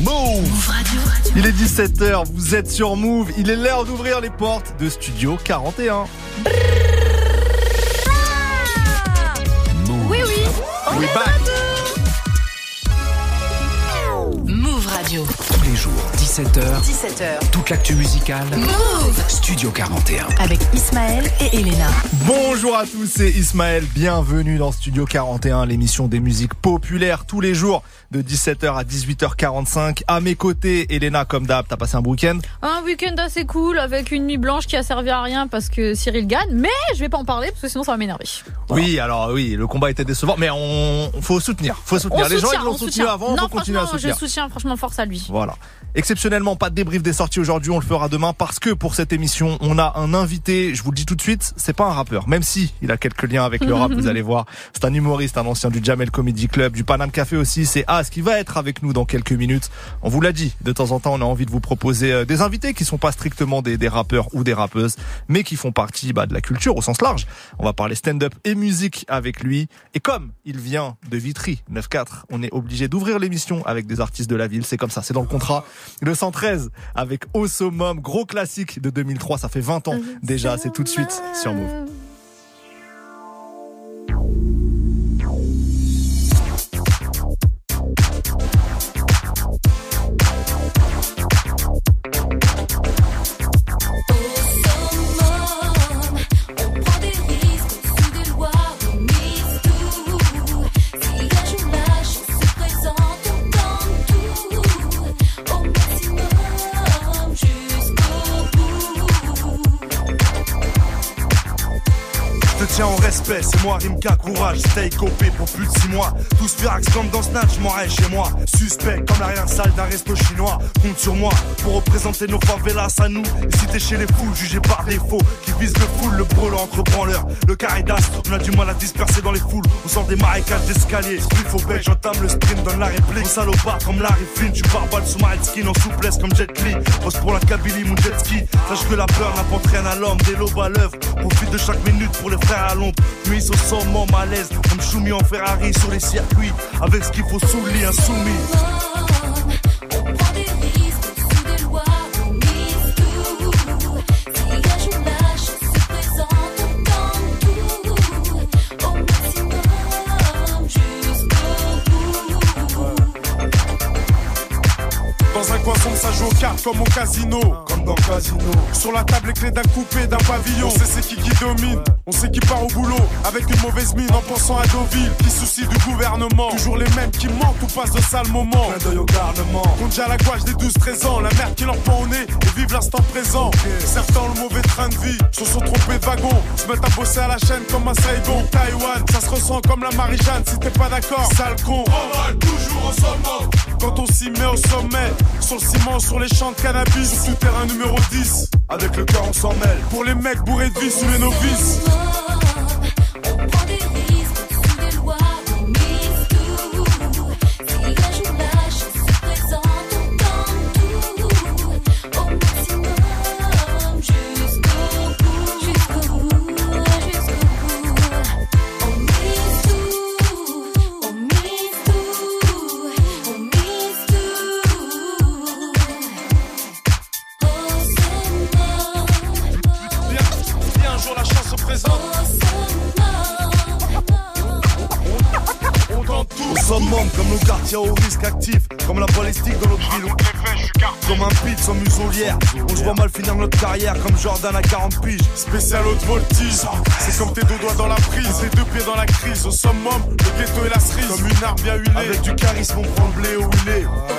Move. Il est 17h, vous êtes sur Move, il est l'heure d'ouvrir les portes de Studio 41. Oui, oui, on We est back. Les jours, 17h, 17h. toute l'actu musicale. Move Studio 41. avec Ismaël et Elena. Bonjour à tous, c'est Ismaël, bienvenue dans Studio 41, l'émission des musiques populaires tous les jours de 17h à 18h45. À mes côtés, Elena, comme d'hab, t'as passé un week-end? Un week-end assez cool avec une nuit blanche qui a servi à rien parce que Cyril gagne, mais je vais pas en parler parce que sinon ça va m'énerver. Oui, alors oui, le combat était décevant, mais on faut soutenir, faut soutenir. On Les gens ils l'ont on soutenu avant, on non, faut continuer à soutenir. je soutiens franchement force à lui. Voilà. Exceptionnellement, pas de débrief des sorties aujourd'hui, on le fera demain parce que pour cette émission, on a un invité, je vous le dis tout de suite, c'est pas un rappeur, même si il a quelques liens avec le rap, vous allez voir. C'est un humoriste, un ancien du Jamel Comedy Club, du Panam Café aussi, c'est As qui va être avec nous dans quelques minutes. On vous l'a dit, de temps en temps, on a envie de vous proposer euh, des invités qui sont pas strictement des, des rappeurs ou des rappeuses, mais qui font partie bah, de la culture au sens large. On va parler stand-up et musique avec lui. Et comme il vient de Vitry 9-4, on est obligé d'ouvrir l'émission avec des artistes de la ville. C'est comme ça, c'est dans le contrat. Le 113 avec Osomum, gros classique de 2003, ça fait 20 ans déjà, c'est tout de suite sur Move. Tiens en respect, c'est moi Rimka, courage, stay copé pour plus de 6 mois. Tous firax comme dans Snatch, m'en chez moi. Suspect comme l'arrière-salle d'un resto chinois. Compte sur moi pour représenter nos favelas à nous. Et si t'es chez les foules, jugés par défaut, qui visent le full, le brûlant entre branleurs. Le caridas, on a du mal à disperser dans les foules. On sort des marécages d'escalier. Il faut bec, j'entame le sprint, donne la réplique. Au salopard comme Larry Flynn, tu pars balle sous ma skin en souplesse comme Jet Li. Pose pour la Kabylie, mon jet ski. Sache que la peur n'apporte rien à l'homme, des lobes à l'œuvre. Profite de chaque minute pour les frères à l'ombre. Nuit au sommet, malaise, comme Choumi en Ferrari sur les circuits. Avec ce qu'il faut sous le insoumis. Sombre, ça joue aux cartes comme au casino. Comme dans Casino. Sur la table, les clés d'un coupé, d'un pavillon. On sait c'est qui qui domine. On sait qui part au boulot. Avec une mauvaise mine en pensant à Deauville. Qui soucie du gouvernement. Toujours les mêmes qui mentent ou passent de sales moments. Clin d'œil au garnement. Compte déjà la gouache des 12-13 ans. La merde qui leur pend au nez et vivent l'instant présent. Certains ont le mauvais train de vie. Se sont trompés de wagon. Se mettent à bosser à la chaîne comme un Saigon. Taïwan, ça se ressent comme la Marie-Jeanne. Si t'es pas d'accord, sale con. toujours au. Quand on s'y met au sommet. Sur le ciment, sur les champs de cannabis. Sur terrain numéro 10. Avec le cœur, on s'en mêle. Pour les mecs bourrés de vie sous les novices. Jordan à 40 piges. Spécial haute voltige. C'est comme tes deux doigts dans la prise, tes deux pieds dans la crise. Au summum, le ghetto et la cerise. Comme une arme bien huilée. Avec du charisme, on prend le blé il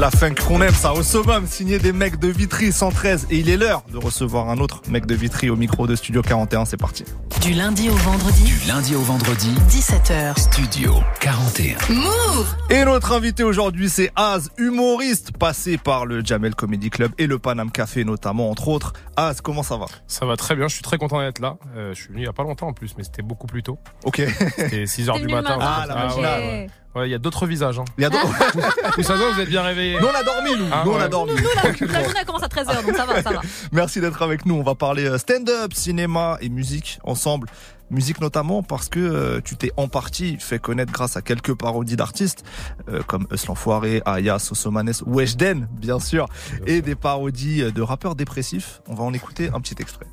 c'est la funk qu'on aime, ça au summum, signé des mecs de Vitry 113 et il est l'heure de recevoir un autre mec de Vitry au micro de Studio 41, c'est parti. Du lundi au vendredi, Du lundi au vendredi, 17h. Studio 41. Move Et notre invité aujourd'hui c'est Az, humoriste passé par le Jamel Comedy Club et le Panam Café notamment entre autres. Az, comment ça va? Ça va très bien, je suis très content d'être là. Euh, je suis venu il y a pas longtemps en plus, mais c'était beaucoup plus tôt. Ok. C'était 6 heures T'es du venu le matin. matin. Ah, la ouais, matinale. ouais. Ouais, il y a d'autres visages. Hein. Il y a d'autres- ça, va, vous êtes bien réveillés. Nous on a dormi nous, Ah, nous on a dormi. La Tranquillement. journée commence à 13h, donc ça va, ça va. Merci d'être avec nous. On va parler euh, stand-up, cinéma et musique ensemble. Musique notamment parce que euh, tu t'es en partie fait connaître grâce à quelques parodies d'artistes euh, comme Eus l'Enfoiré, Aya, Sosomanes, Weshden bien sûr, et des parodies euh, de rappeurs dépressifs. On va en écouter un petit extrait.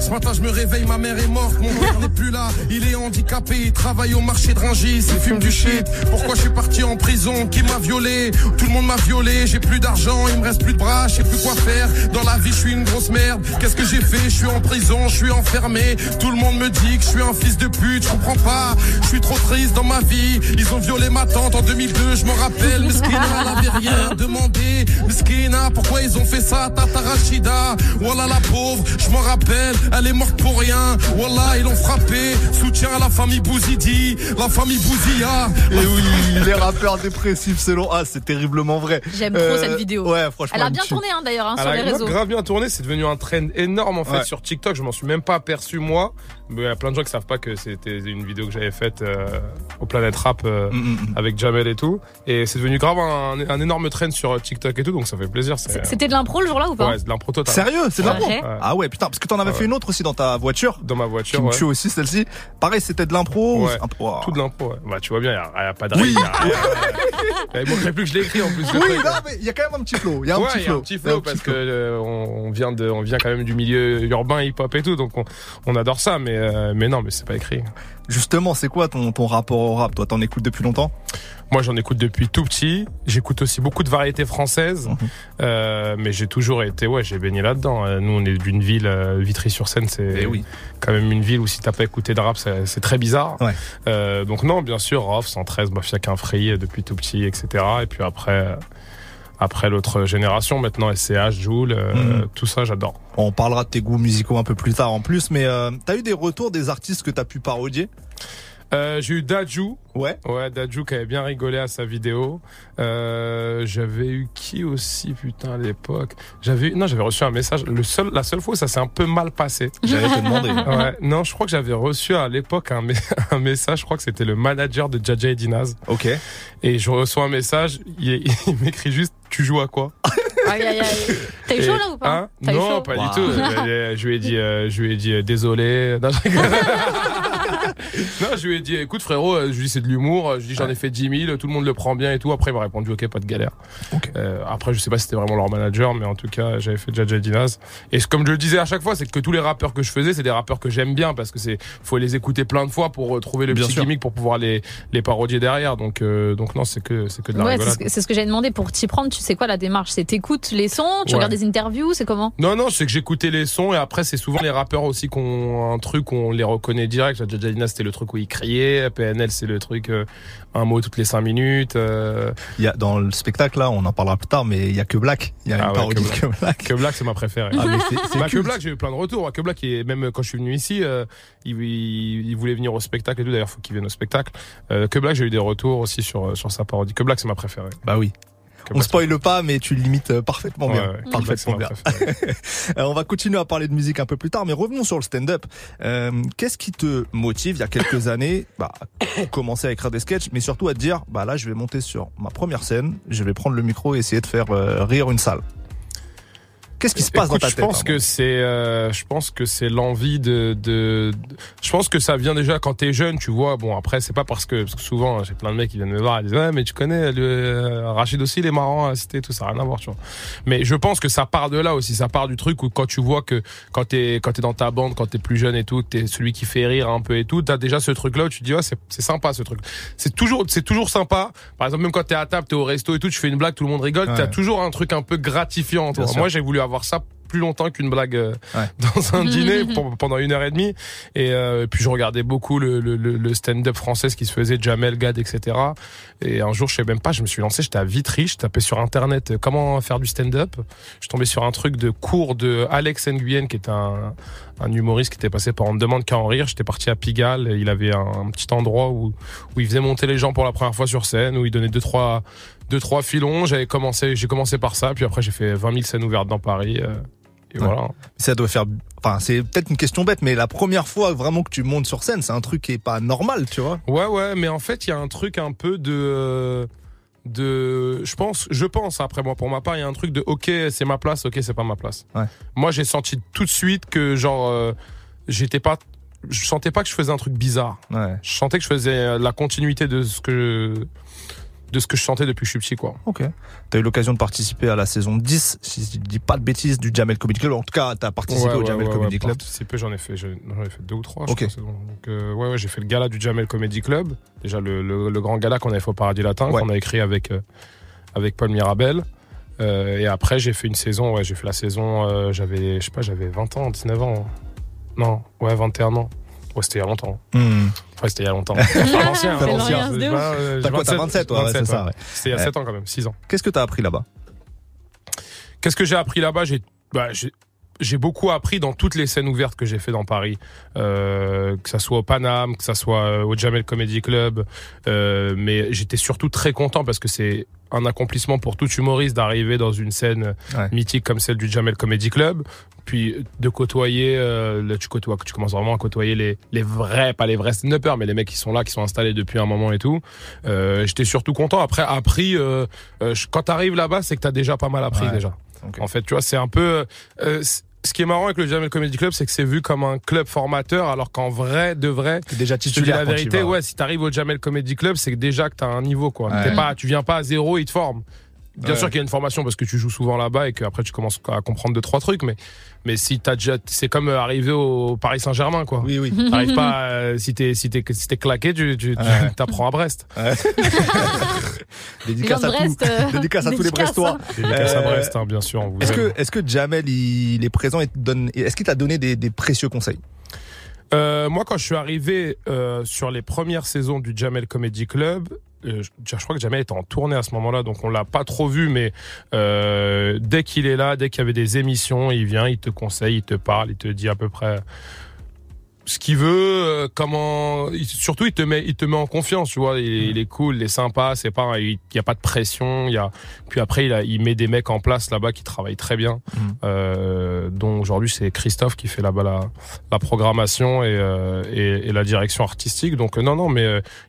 Ce matin, je me réveille, ma mère est morte, mon père n'est plus là. Il est handicapé, il travaille au marché de Rungis, il fume du shit. Pourquoi je suis parti en prison? Qui m'a violé? Tout le monde m'a violé, j'ai plus d'argent, il me reste plus de bras, je sais plus quoi faire. Dans la vie, je suis une grosse merde. Qu'est-ce que j'ai fait? Je suis en prison, je suis enfermé. Tout le monde me dit que je suis un fils de pute, je comprends pas. Je suis trop triste dans ma vie. Ils ont violé ma tante en 2002, je m'en rappelle. Meskina, elle avait rien demandé. Meskina, pourquoi ils ont fait ça? Tata Rachida, voilà la pauvre, je m'en rappelle. Elle est morte pour rien. Wallah, ils l'ont frappé. Soutien à la famille Bouzidi, la famille Bouzia. Et oui, les rappeurs dépressifs selon Az, c'est terriblement vrai. J'aime trop cette vidéo. Ouais, franchement. Elle a bien tourné hein, d'ailleurs hein, sur a les réseaux. grave bien tourné, c'est devenu un trend énorme en fait Ouais. sur TikTok. Je m'en suis même pas aperçu moi. Mais il y a plein de gens qui savent pas que c'était une vidéo que j'avais faite euh, au Planet Rap euh, Mm, mm, mm. avec Jamel et tout. Et c'est devenu grave un, un énorme trend sur TikTok et tout, donc ça fait plaisir. C'était de l'impro le jour-là ou pas? Ouais, c'est de l'impro total. Sérieux, c'est de l'impro? Ouais. Ah ouais, putain, parce que t'en avais Ouais. Fait une autre aussi dans ta voiture. Dans ma Qui voiture, me ouais. tue aussi celle-ci. Pareil, c'était de l'impro. ou Ouais. Wow. Tout de l'impro, ouais. Bah, tu vois bien, il n'y a, pas de rien. Il manquerait plus que je l'écris en plus. Oui, truc. non, mais il y a quand même un petit flow. Il y a un petit flow. un petit parce que euh, on on vient de, on vient quand même du milieu urbain, hip-hop et tout, donc on, on adore ça, mais euh, mais non, mais c'est pas écrit. Justement, c'est quoi ton, ton rapport au rap Toi, t'en écoutes depuis longtemps? Moi, j'en écoute depuis tout petit. J'écoute aussi beaucoup de variétés françaises, Mhm. euh, mais j'ai toujours été, ouais, j'ai baigné là-dedans. Euh, Nous, on est d'une ville, euh, Vitry-sur-Seine, c'est Eh oui. quand même une ville où si t'as pas écouté de rap, c'est très bizarre. Ouais. Euh, donc non, bien sûr, Rof, 113, Mafia free depuis tout petit, etc. Et puis après, euh, après l'autre génération, maintenant SCH, Joule, euh, Mhm. tout ça, j'adore. On parlera de tes goûts musicaux un peu plus tard en plus, mais euh, t'as eu des retours des artistes que t'as pu parodier? Euh, j'ai eu Dajou, Ouais. ouais, Dajou qui avait bien rigolé à sa vidéo. Euh, j'avais eu qui aussi, putain, à l'époque? J'avais eu- non, j'avais reçu un message. Le seul, la seule fois où ça s'est un peu mal passé. J'allais te demander. Ouais, non, je crois que j'avais reçu à l'époque un, un message. Je crois que c'était le manager de Jaja et Dinaz. Ok. Et je reçois un message. Il, il m'écrit juste Tu joues à quoi? Aïe aïe aïe. T'as eu chaud là ou pas Hein T'as eu Non, chaud pas du tout. Euh, Je lui ai dit, euh, je lui ai dit euh, désolé. Non, je rigole. Non, je lui ai dit, écoute frérot, euh, je lui dis c'est de l'humour. Je lui dis j'en ai fait 10 000, tout le monde le prend bien et tout. Après il m'a répondu ok, pas de galère. Euh, après je sais pas si c'était vraiment leur manager, mais en tout cas j'avais fait Jaja Dinaz. Et comme je le disais à chaque fois, c'est que tous les rappeurs que je faisais, c'est des rappeurs que j'aime bien parce que c'est faut les écouter plein de fois pour trouver le Bien petit sûr. gimmick pour pouvoir les les parodier derrière. Donc euh, donc non, c'est que c'est que de la Ouais, c'est ce que, c'est ce que j'avais demandé pour t'y prendre. Tu sais quoi la démarche? C'est t'écoutes les sons, tu Ouais. regardes des interviews, c'est comment? Non, non, c'est que j'écoutais les sons et après, c'est souvent les rappeurs aussi qui ont un truc où on les reconnaît direct. Jaja Dina, c'était le truc où il criait. PNL, c'est le truc euh, un mot toutes les cinq minutes. euh, Il y a, dans le spectacle, là, on en parlera plus tard, mais il y a que Black. Il y a Ah une ouais, parodie que que Black. que Black, c'est ma préférée. Ah, mais c'est- c'est Bah, que. Black, j'ai eu plein de retours. Que Black, et même quand je suis venu ici, euh, il, il, il voulait venir au spectacle et tout. D'ailleurs, faut qu'il vienne au spectacle. Euh, que Black, j'ai eu des retours aussi sur sur sa parodie. Que Black, c'est ma préférée. Bah oui. On spoile pas, mais tu le limites euh, parfaitement Ouais, bien. ouais, Parfaitement bien. Euh, on va continuer à parler de musique un peu plus tard, mais revenons sur le stand-up. Euh, Qu'est-ce qui te motive il y a quelques années bah, à commencer à écrire des sketchs, mais surtout à te dire, bah là, je vais monter sur ma première scène, je vais prendre le micro et essayer de faire euh, rire une salle? Qu'est-ce qui se passe Écoute, dans ta je tête pense hein, que c'est, euh, je pense que c'est l'envie de, de, de- je pense que ça vient déjà quand t'es jeune, tu vois. Bon, après, c'est pas parce que, parce que souvent, j'ai plein de mecs qui viennent me voir et disent, ouais, mais tu connais, le, euh, Rachid aussi, il est marrant à citer, tout ça, rien à voir, tu vois. Mais je pense que ça part de là aussi, ça part du truc où quand tu vois que, quand t'es, quand t'es dans ta bande, quand t'es plus jeune et tout, que t'es celui qui fait rire un peu et tout, t'as déjà ce truc-là où tu te dis, ouais, c'est, c'est sympa, ce truc. C'est toujours, c'est toujours sympa. Par exemple, même quand t'es à table, t'es au resto et tout, tu fais une blague, tout le monde rigole, Ouais. t'as toujours un truc un peu gratifiant. Moi, j'ai voulu avoir ça plus longtemps qu'une blague euh, Ouais. dans un dîner pour- pendant une heure et demie. Et euh, puis je regardais beaucoup le, le, le- le stand-up français, ce qui se faisait, Jamel, Gad, etc. Et un jour, je sais même pas, je me suis lancé, j'étais à Vitry, je tapais sur internet euh, comment faire du stand-up. Je suis tombé sur un truc de cours de Alex Nguyen, qui est un, un humoriste qui était passé par On ne demande qu'à en rire. J'étais parti à Pigalle, et il avait un, un petit endroit où, où il faisait monter les gens pour la première fois sur scène, où il donnait deux, trois, deux, trois filons. J'avais commencé, j'ai commencé par ça, puis après j'ai fait 20 000 scènes ouvertes dans Paris. euh, et Ouais. voilà. Ça doit faire. Enfin, c'est peut-être une question bête, mais la première fois vraiment que tu montes sur scène, c'est un truc qui est pas normal, tu vois. Ouais, ouais, mais en fait, il y a un truc un peu de. euh, de je pense je pense après moi pour ma part il y a un truc de ok c'est ma place ok c'est pas ma place Ouais. moi j'ai senti tout de suite que genre euh, j'étais pas je sentais pas que je faisais un truc bizarre Ouais. je sentais que je faisais la continuité de ce que de ce que je sentais depuis que je suis petit quoi Ok. T'as eu l'occasion de participer à la saison 10, si je dis pas de bêtises, du Jamel Comedy Club. En tout cas, t'as participé Ouais, au ouais, Jamel ouais, Comedy Club. participer, j'en ai fait j'en ai fait deux ou trois je Ok. donc euh, ouais j'ai fait le gala du Jamel Comedy Club déjà le, le, le grand gala qu'on avait fait au Paradis Latin qu'on a écrit avec euh, avec Paul Mirabel Euh, et après j'ai fait une saison ouais j'ai fait la saison j'avais je sais pas j'avais 20 ans 19 ans non ouais 21 ans ouais c'était il y a longtemps Hmm. ouais c'était il y a longtemps l'ancien hein. euh, T'as j'ai quoi, t'as 27, toi, ouais, c'est ça, ouais. ouais. c'était il y a Ouais. 7 ans quand même 6 ans Qu'est-ce que t'as appris là-bas? Qu'est-ce que j'ai appris là-bas? J'ai bah, j'ai- beaucoup appris dans toutes les scènes ouvertes que j'ai fait dans Paris, euh, que ça soit au Paname, que ça soit euh, au Jamel Comedy Club, euh, mais j'étais surtout très content parce que c'est un accomplissement pour tout humoriste d'arriver dans une scène Ouais. mythique comme celle du Jamel Comedy Club, puis de côtoyer, euh, là tu côtoies, tu commences vraiment à côtoyer les, les vrais, pas les vrais stand-uppers, mais les mecs qui sont là, qui sont installés depuis un moment et tout. Euh, J'étais surtout content. Après, appris, euh, euh, quand t'arrives là-bas, c'est que t'as déjà pas mal appris Ouais. déjà. En fait, tu vois, c'est un peu. euh, ce qui est marrant avec le Jamel Comedy Club, c'est que c'est vu comme un club formateur, alors qu'en vrai, de vrai, T'es déjà titulaire la vérité, vas. ouais, si t'arrives au Jamel Comedy Club, c'est que déjà que t'as un niveau, quoi. Ouais. T'es pas, tu viens pas à zéro, ils te forment. Bien Ouais. sûr qu'il y a une formation parce que tu joues souvent là-bas et qu'après tu commences à comprendre deux trois trucs, mais mais si t'as déjà, c'est comme euh, arriver au Paris Saint-Germain, quoi. Oui, oui. T'arrives pas, euh, si t'es si t'es si t'es claqué, tu tu tu- Ouais. t'apprends à Brest. Dédicace à, Brest, euh, dédicace à tous les Brestois. Dédicace à Euh, Brest, hein, bien sûr. on vous Est-ce aime. que, est-ce que Jamel, il est présent et te donne, est-ce qu'il t'a donné des, des précieux conseils? Euh, moi, quand je suis arrivé euh, sur les premières saisons du Jamel Comedy Club, euh, je, je crois que Jamel était en tournée à ce moment-là, donc on l'a pas trop vu, mais euh, dès qu'il est là, dès qu'il y avait des émissions, il vient, il te conseille, il te parle, il te dit à peu près ce qu'il veut, euh, comment, surtout il te met, il te met en confiance, tu vois, il, il est cool, il est sympa, c'est pas, il y a pas de pression, il y a, puis après il, a, il met des mecs en place là-bas qui travaillent très bien, Mhm. euh, dont aujourd'hui c'est Christophe qui fait là-bas la, la programmation et, euh, et, et la direction artistique, donc non non, mais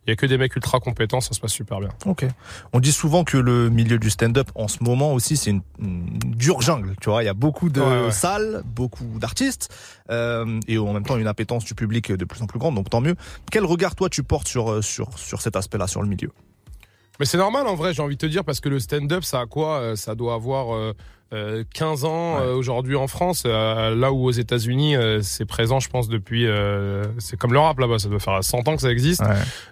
il y a que des mecs ultra compétents, ça se passe super bien. Ok. On dit souvent que le milieu du stand-up en ce moment aussi c'est une, une dure jungle. Tu vois, il y a beaucoup de Ouais, ouais. salles, beaucoup d'artistes euh, et en même temps une appétence du public de plus en plus grande. Donc tant mieux. Quel regard toi tu portes sur euh, sur sur cet aspect-là, sur le milieu? Mais c'est normal en vrai, j'ai envie de te dire, parce que le stand-up, ça a quoi Euh, Ça doit avoir euh, euh, 15 ans Ouais. aujourd'hui en France, là où aux États-Unis, c'est présent, je pense, depuis. c'est comme le rap là-bas, ça doit faire 100 ans que ça existe.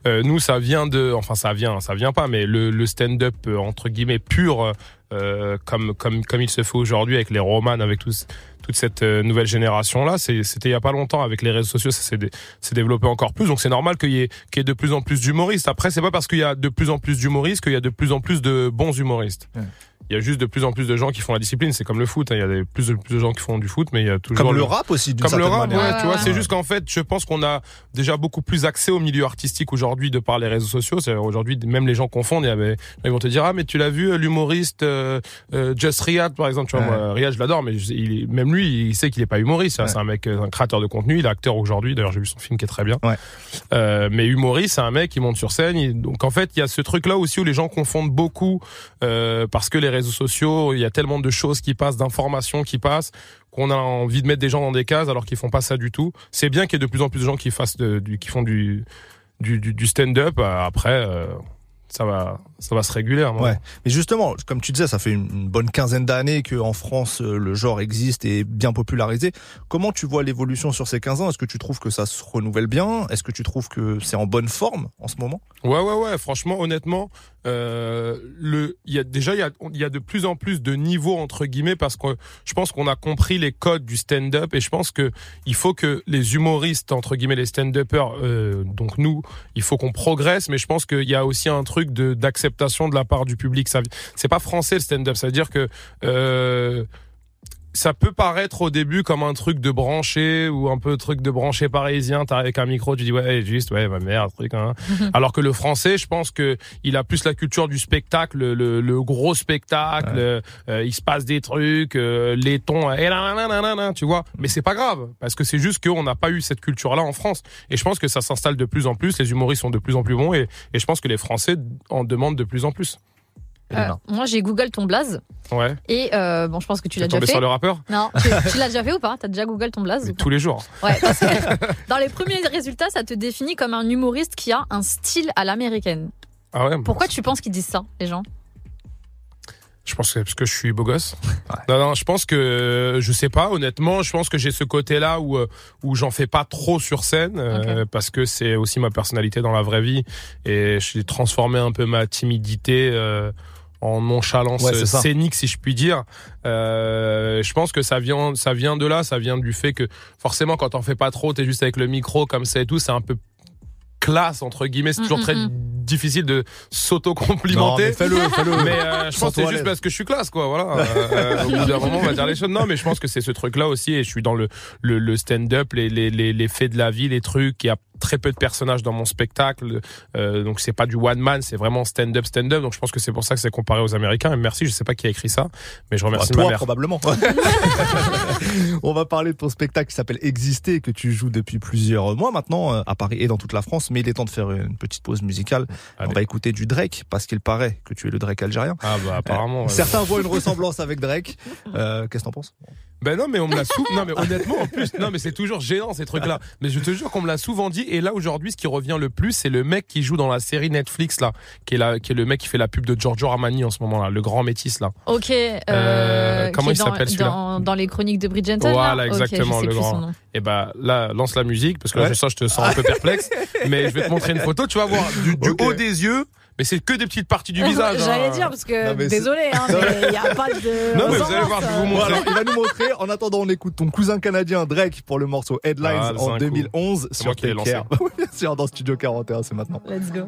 Nous, ça vient de, enfin, ça vient, ça vient pas, mais le, le stand-up entre guillemets pur, euh, comme comme comme il se fait aujourd'hui avec les romans, avec tous toute cette euh, nouvelle génération là, c'est- c'était il y a pas longtemps avec les réseaux sociaux, ça s'est dé- s'est développé encore plus. Donc c'est normal qu'il y y ait de plus en plus d'humoristes. Après, c'est pas parce qu'il y a de plus en plus d'humoristes qu'il y a de plus en plus de bons humoristes. Ouais. Il y a juste de plus en plus de gens qui font la discipline. C'est comme le foot. hein. Il y a de plus, de plus de gens qui font du foot, mais il y a toujours Comme le rap aussi d'une comme le rap, ouais, manière. Ouais, tu vois, ouais, c'est juste qu'en fait, je pense qu'on a déjà beaucoup plus accès au milieu artistique aujourd'hui de par les réseaux sociaux. C'est aujourd'hui même les gens confondent. Ils vont te dire ah mais tu l'as vu l'humoriste euh, Just Riyad par exemple. Tu vois, Ouais. moi, Riyad je l'adore, mais il même lui il sait qu'il est pas humoriste. hein. Ouais. C'est un mec, euh, un créateur de contenu. Il est acteur aujourd'hui. D'ailleurs j'ai vu son film qui est très bien. Ouais. Euh, mais humoriste, c'est un mec qui monte sur scène. Il- donc en fait il y a ce truc là aussi où les gens confondent beaucoup euh, parce que les réseaux sociaux, il y a tellement de choses qui passent, d'informations qui passent qu'on a envie de mettre des gens dans des cases alors qu'ils font pas ça du tout. C'est bien qu'il y ait de plus en plus de gens qui fassent de- du, qui font du du, du, du stand-up. Euh, Après, euh, ça va, ça va se réguler. moment. Ouais. Mais justement, comme tu disais, ça fait une bonne quinzaine d'années qu'en France, euh, le genre existe et est bien popularisé. Comment tu vois l'évolution sur ces 15 ans? Est-ce que tu trouves que ça se renouvelle bien? Est-ce que tu trouves que c'est en bonne forme en ce moment? Ouais, ouais, ouais. Franchement, honnêtement, euh, le, il y a déjà, il y a, y a de plus en plus de niveaux entre guillemets parce que je pense qu'on a compris les codes du stand-up et je pense que il faut que les humoristes entre guillemets les stand-uppers, euh, donc nous, il faut qu'on progresse, mais je pense qu'il y a aussi un truc d'acceptation de la part du public. C'est pas français le stand-up, ça veut dire que euh, ça peut paraître au début comme un truc de branché ou un peu truc de branché parisien. T'arrives avec un micro, tu dis ouais juste ouais ma merde truc. Hein. Alors que le français, je pense que il a plus la culture du spectacle, le, le- gros spectacle. euh, il se passe des trucs, euh, les tons, et là, là, là, là, là, tu vois. Mais c'est pas grave parce que c'est juste qu'on n'a pas eu cette culture-là en France. Et je pense que ça s'installe de plus en plus. Les humoristes sont de plus en plus bons et, et je pense que les Français en demandent de plus en plus. Euh, moi, j'ai Google ton blaze. Ouais. Et euh, bon, je pense que tu Tu l'as déjà tombé fait. sur le rappeur Non, tu, tu l'as déjà fait ou pas? T'as déjà Google ton blaze tous les jours. Ouais, parce que dans les premiers résultats, ça te définit comme un humoriste qui a un style à l'américaine. Ah ouais. Pourquoi tu penses qu'ils disent ça, les gens? Je pense que c'est parce que je suis beau gosse. Non, non, je pense que je sais pas. Honnêtement, je pense que j'ai ce côté-là où euh, où j'en fais pas trop sur scène euh, parce que c'est aussi ma personnalité dans la vraie vie et j'ai transformé un peu ma timidité. euh, en nonchalance Ouais, scénique si je puis dire euh, je pense que ça vient ça vient de là ça vient du fait que forcément quand t'en fais pas trop t'es juste avec le micro comme ça et tout c'est un peu classe entre guillemets c'est Mm, toujours mm, très mm. difficile de s'auto-complimenter mais fais-le, fais-le. mais euh, je pense que c'est juste parce que je suis classe, quoi. Voilà. Euh, euh, au bout d'un moment, on va dire les choses. Non, mais je pense que c'est ce truc-là aussi. Et je suis dans le le, le stand-up, les, les les les faits de la vie, les trucs. Il y a très peu de personnages dans mon spectacle, euh, donc c'est pas du one man, c'est vraiment stand-up, stand-up. Donc je pense que c'est pour ça que c'est comparé aux Américains. Et merci, je sais pas qui a écrit ça, mais je remercie Bah, ma toi, mère. probablement. On va parler de ton spectacle qui s'appelle Exister, que tu joues depuis plusieurs mois maintenant euh, à Paris et dans toute la France. Mais il est temps de faire une petite pause musicale. On va écouter du Drake parce qu'il paraît que tu es le Drake algérien. Ah bah apparemment. ouais. Certains voient une ressemblance avec Drake. Euh, Qu'est-ce que t'en penses? Ben non, mais on me l'a souvent. Non, mais honnêtement, en plus, non, mais c'est toujours gênant ces trucs-là. Mais je te jure qu'on me l'a souvent dit. Et là aujourd'hui, ce qui revient le plus, c'est le mec qui joue dans la série Netflix là, qui est là, qui est le mec qui fait la pub de Giorgio Armani en ce moment là, le grand métis là. Ok. Euh, Euh, comment il s'appelle, celui-là dans, dans les chroniques de Bridgerton là Voilà, exactement, sais le grand. Et ben là, lance la musique parce que là, Ouais. je sens, je te sens un peu perplexe. mais je vais te montrer une photo. Tu vas voir du, haut des yeux. Mais c'est que des petites parties du visage. J'allais hein. dire parce que Non, mais c'est- désolé, hein, mais il y a pas de. Non, mais vous allez voir, je vais vous montrer. Voilà, il va nous montrer. En attendant, on écoute ton cousin canadien Drake pour le morceau Headlines Ah, en Zinco. 2011 C'est sur moi qui l'ai Take Care. Oui, Bien sûr, dans Studio 41, c'est maintenant. Let's go.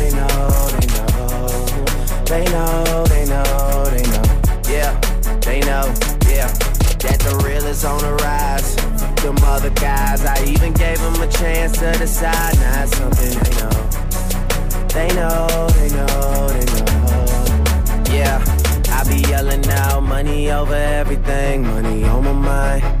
They know, they know, they know. Yeah, they know, yeah. That the real is on the rise. Them other guys, I even gave them a chance to decide. Now Not something they know. They know, they know, they know. Yeah, I be yelling out money over everything, money on my mind.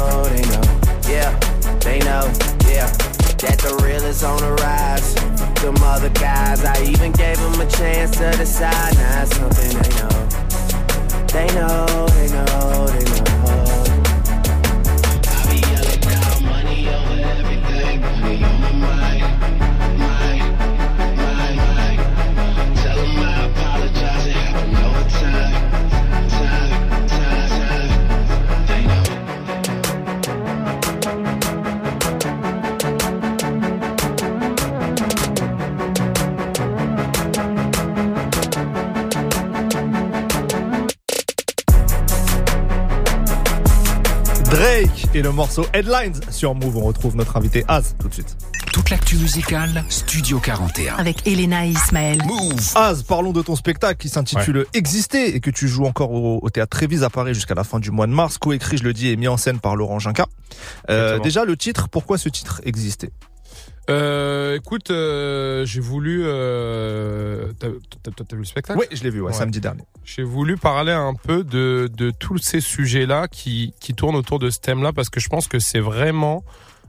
Yeah, know, yeah. That the real is on the rise. Them other guys, I even gave them a chance to decide. Now it's something they know. They know, they know, they know. Et le morceau Headlines sur Move. On retrouve notre invité Az tout de suite. Toute l'actu musicale, Studio 41. Avec Elena et Ismaël. Move Az, parlons de ton spectacle qui s'intitule Exister et que tu joues encore au, au théâtre Trévise à Paris jusqu'à la fin du mois de mars. Coécrit, je le dis, et mis en scène par Laurent Jinca. Euh, déjà, le titre, pourquoi ce titre Exister? Euh, écoute, euh, j'ai voulu. Euh, t'as, t'as- t'as- t'as vu le spectacle? Oui, je l'ai vu, ouais, Ouais. samedi dernier. J'ai voulu parler un peu de, de tous ces sujets-là qui, qui tournent autour de ce thème-là parce que je pense que c'est vraiment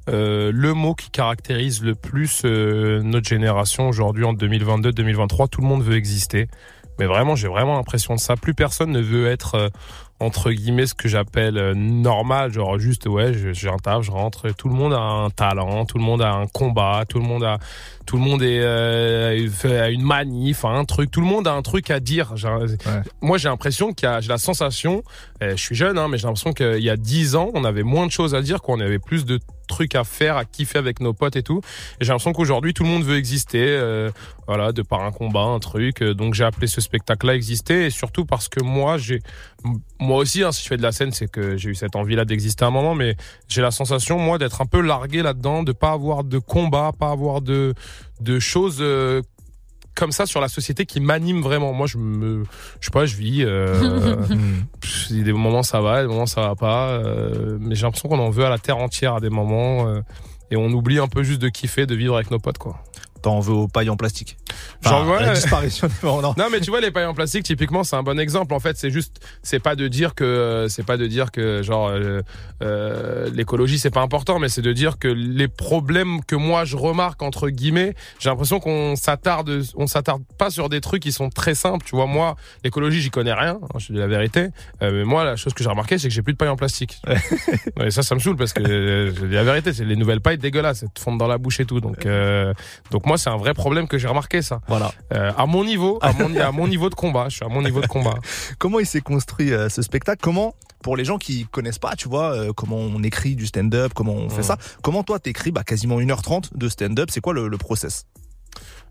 euh, le mot qui caractérise le plus euh, notre génération aujourd'hui en 2022-2023. Tout le monde veut exister. Mais vraiment, j'ai vraiment l'impression de ça. Plus personne ne veut être, euh, entre guillemets, ce que j'appelle euh, normal. Genre juste, ouais, j'ai un taf, je rentre. Tout le monde a un talent, tout le monde a un combat, tout le monde a, tout le monde est, euh, une manif, un truc. Tout le monde a un truc à dire. Moi, j'ai l'impression qu'il y a, j'ai la sensation, euh, je suis jeune, hein, mais j'ai l'impression qu'il y a dix ans, on avait moins de choses à dire, qu'on avait plus de trucs à faire, à kiffer avec nos potes et tout. Et j'ai l'impression qu'aujourd'hui, tout le monde veut exister, euh, voilà, de par un combat, un truc. Euh, Donc, j'ai appelé ce spectacle-là exister, et surtout parce que moi, j'ai, moi aussi, hein, si je fais de la scène, c'est que j'ai eu cette envie-là d'exister à un moment, mais j'ai la sensation, moi, d'être un peu largué là-dedans, de pas avoir de combat, pas avoir de, de choses euh, comme ça sur la société qui m'anime vraiment. Moi, je me, je sais pas, je vis. Euh, des moments ça va, des moments ça va pas, euh, mais j'ai l'impression qu'on en veut à la terre entière à des moments. euh, et on oublie un peu juste de kiffer, de vivre avec nos potes, quoi. T'en veux aux pailles en plastique? Genre, ouais. La disparition des non. Non mais tu vois les pailles en plastique typiquement c'est un bon exemple en fait. C'est juste c'est pas de dire que c'est pas de dire que genre euh, euh, l'écologie c'est pas important mais c'est de dire que les problèmes que moi je remarque entre guillemets j'ai l'impression qu'on s'attarde on s'attarde pas sur des trucs qui sont très simples. Tu vois moi l'écologie j'y connais rien hein, je te dis la vérité. Euh, mais moi la chose que j'ai remarqué c'est que j'ai plus de pailles en plastique. Et ça ça me saoule parce que euh, je dis la vérité c'est les nouvelles pailles dégueulasses elles te fondent dans la bouche et tout. Donc euh, donc moi c'est un vrai problème que j'ai remarqué ça Voilà. euh, à mon niveau, à mon, à mon niveau de combat, je suis à mon niveau de combat. Comment il s'est construit euh, ce spectacle? Comment, pour les gens qui connaissent pas, tu vois, euh, comment on écrit du stand-up, comment on fait Ouais. ça Comment toi t'écris bah, quasiment 1h30 de stand-up C'est quoi le, le process?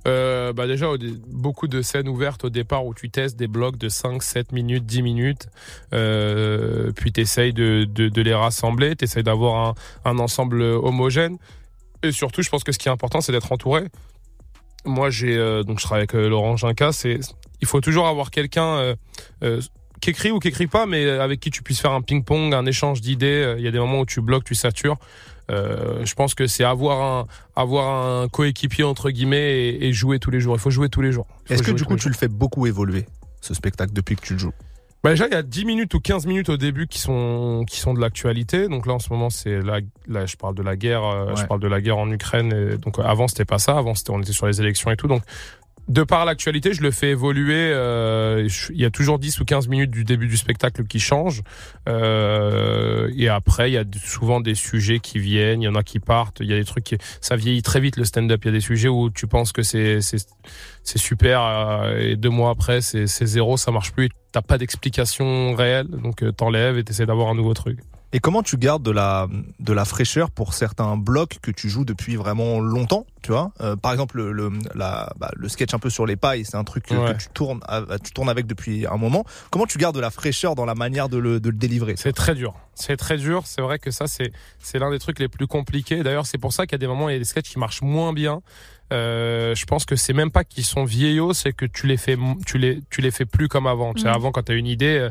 Euh, bah déjà, au dé- beaucoup de scènes ouvertes au départ où tu testes des blocs de 5, 7 minutes, 10 minutes, euh, puis t'essayes de, de, de les rassembler, t'essayes d'avoir un, un ensemble homogène. Et surtout, je pense que ce qui est important, c'est d'être entouré. Moi, j'ai euh, donc je travaille avec euh, Laurent Jinca. C'est il faut toujours avoir quelqu'un euh, qui écrit ou qui écrit pas, mais avec qui tu puisses faire un ping-pong, un échange d'idées. Il y a des moments où tu bloques, tu satures. Euh, je pense que c'est avoir un avoir un coéquipier entre guillemets et, et jouer tous les jours. Il faut jouer tous les jours. Est-ce que du coup tu le fais beaucoup évoluer ce spectacle depuis que tu le joues? Bah déjà, il y a 10 minutes ou 15 minutes au début qui sont qui sont de l'actualité. Donc là, en ce moment, c'est là, là, je parle de la guerre. euh, Je parle de la guerre en Ukraine. Et donc euh, avant, c'était pas ça. Avant, c'était on était sur les élections et tout. Donc de par l'actualité, je le fais évoluer. euh, il y a toujours 10 ou 15 minutes du début du spectacle qui changent. Euh, et après, il y a souvent des sujets qui viennent. Il y en a qui partent. Il y a des trucs qui ça vieillit très vite le stand-up. Il y a des sujets où tu penses que c'est c'est c'est super euh, et deux mois après c'est c'est zéro, ça marche plus. et T'as pas d'explication réelle, donc euh, t'enlèves et t'essaies d'avoir un nouveau truc. Et comment tu gardes de la de la fraîcheur pour certains blocs que tu joues depuis vraiment longtemps, tu vois? Euh, Par exemple, le le, la, bah, le sketch un peu sur les pailles, c'est un truc que, Ouais. que tu tournes tu tournes avec depuis un moment. Comment tu gardes de la fraîcheur dans la manière de le de le délivrer? C'est très dur. C'est très dur. C'est vrai que ça, c'est c'est l'un des trucs les plus compliqués. D'ailleurs, c'est pour ça qu'il y a des moments, il y a des sketchs qui marchent moins bien. Euh, je pense que c'est même pas qu'ils sont vieillots, c'est que tu les fais, tu les, tu les fais plus comme avant. Tu sais, Mhm. avant, quand t'as une idée, euh,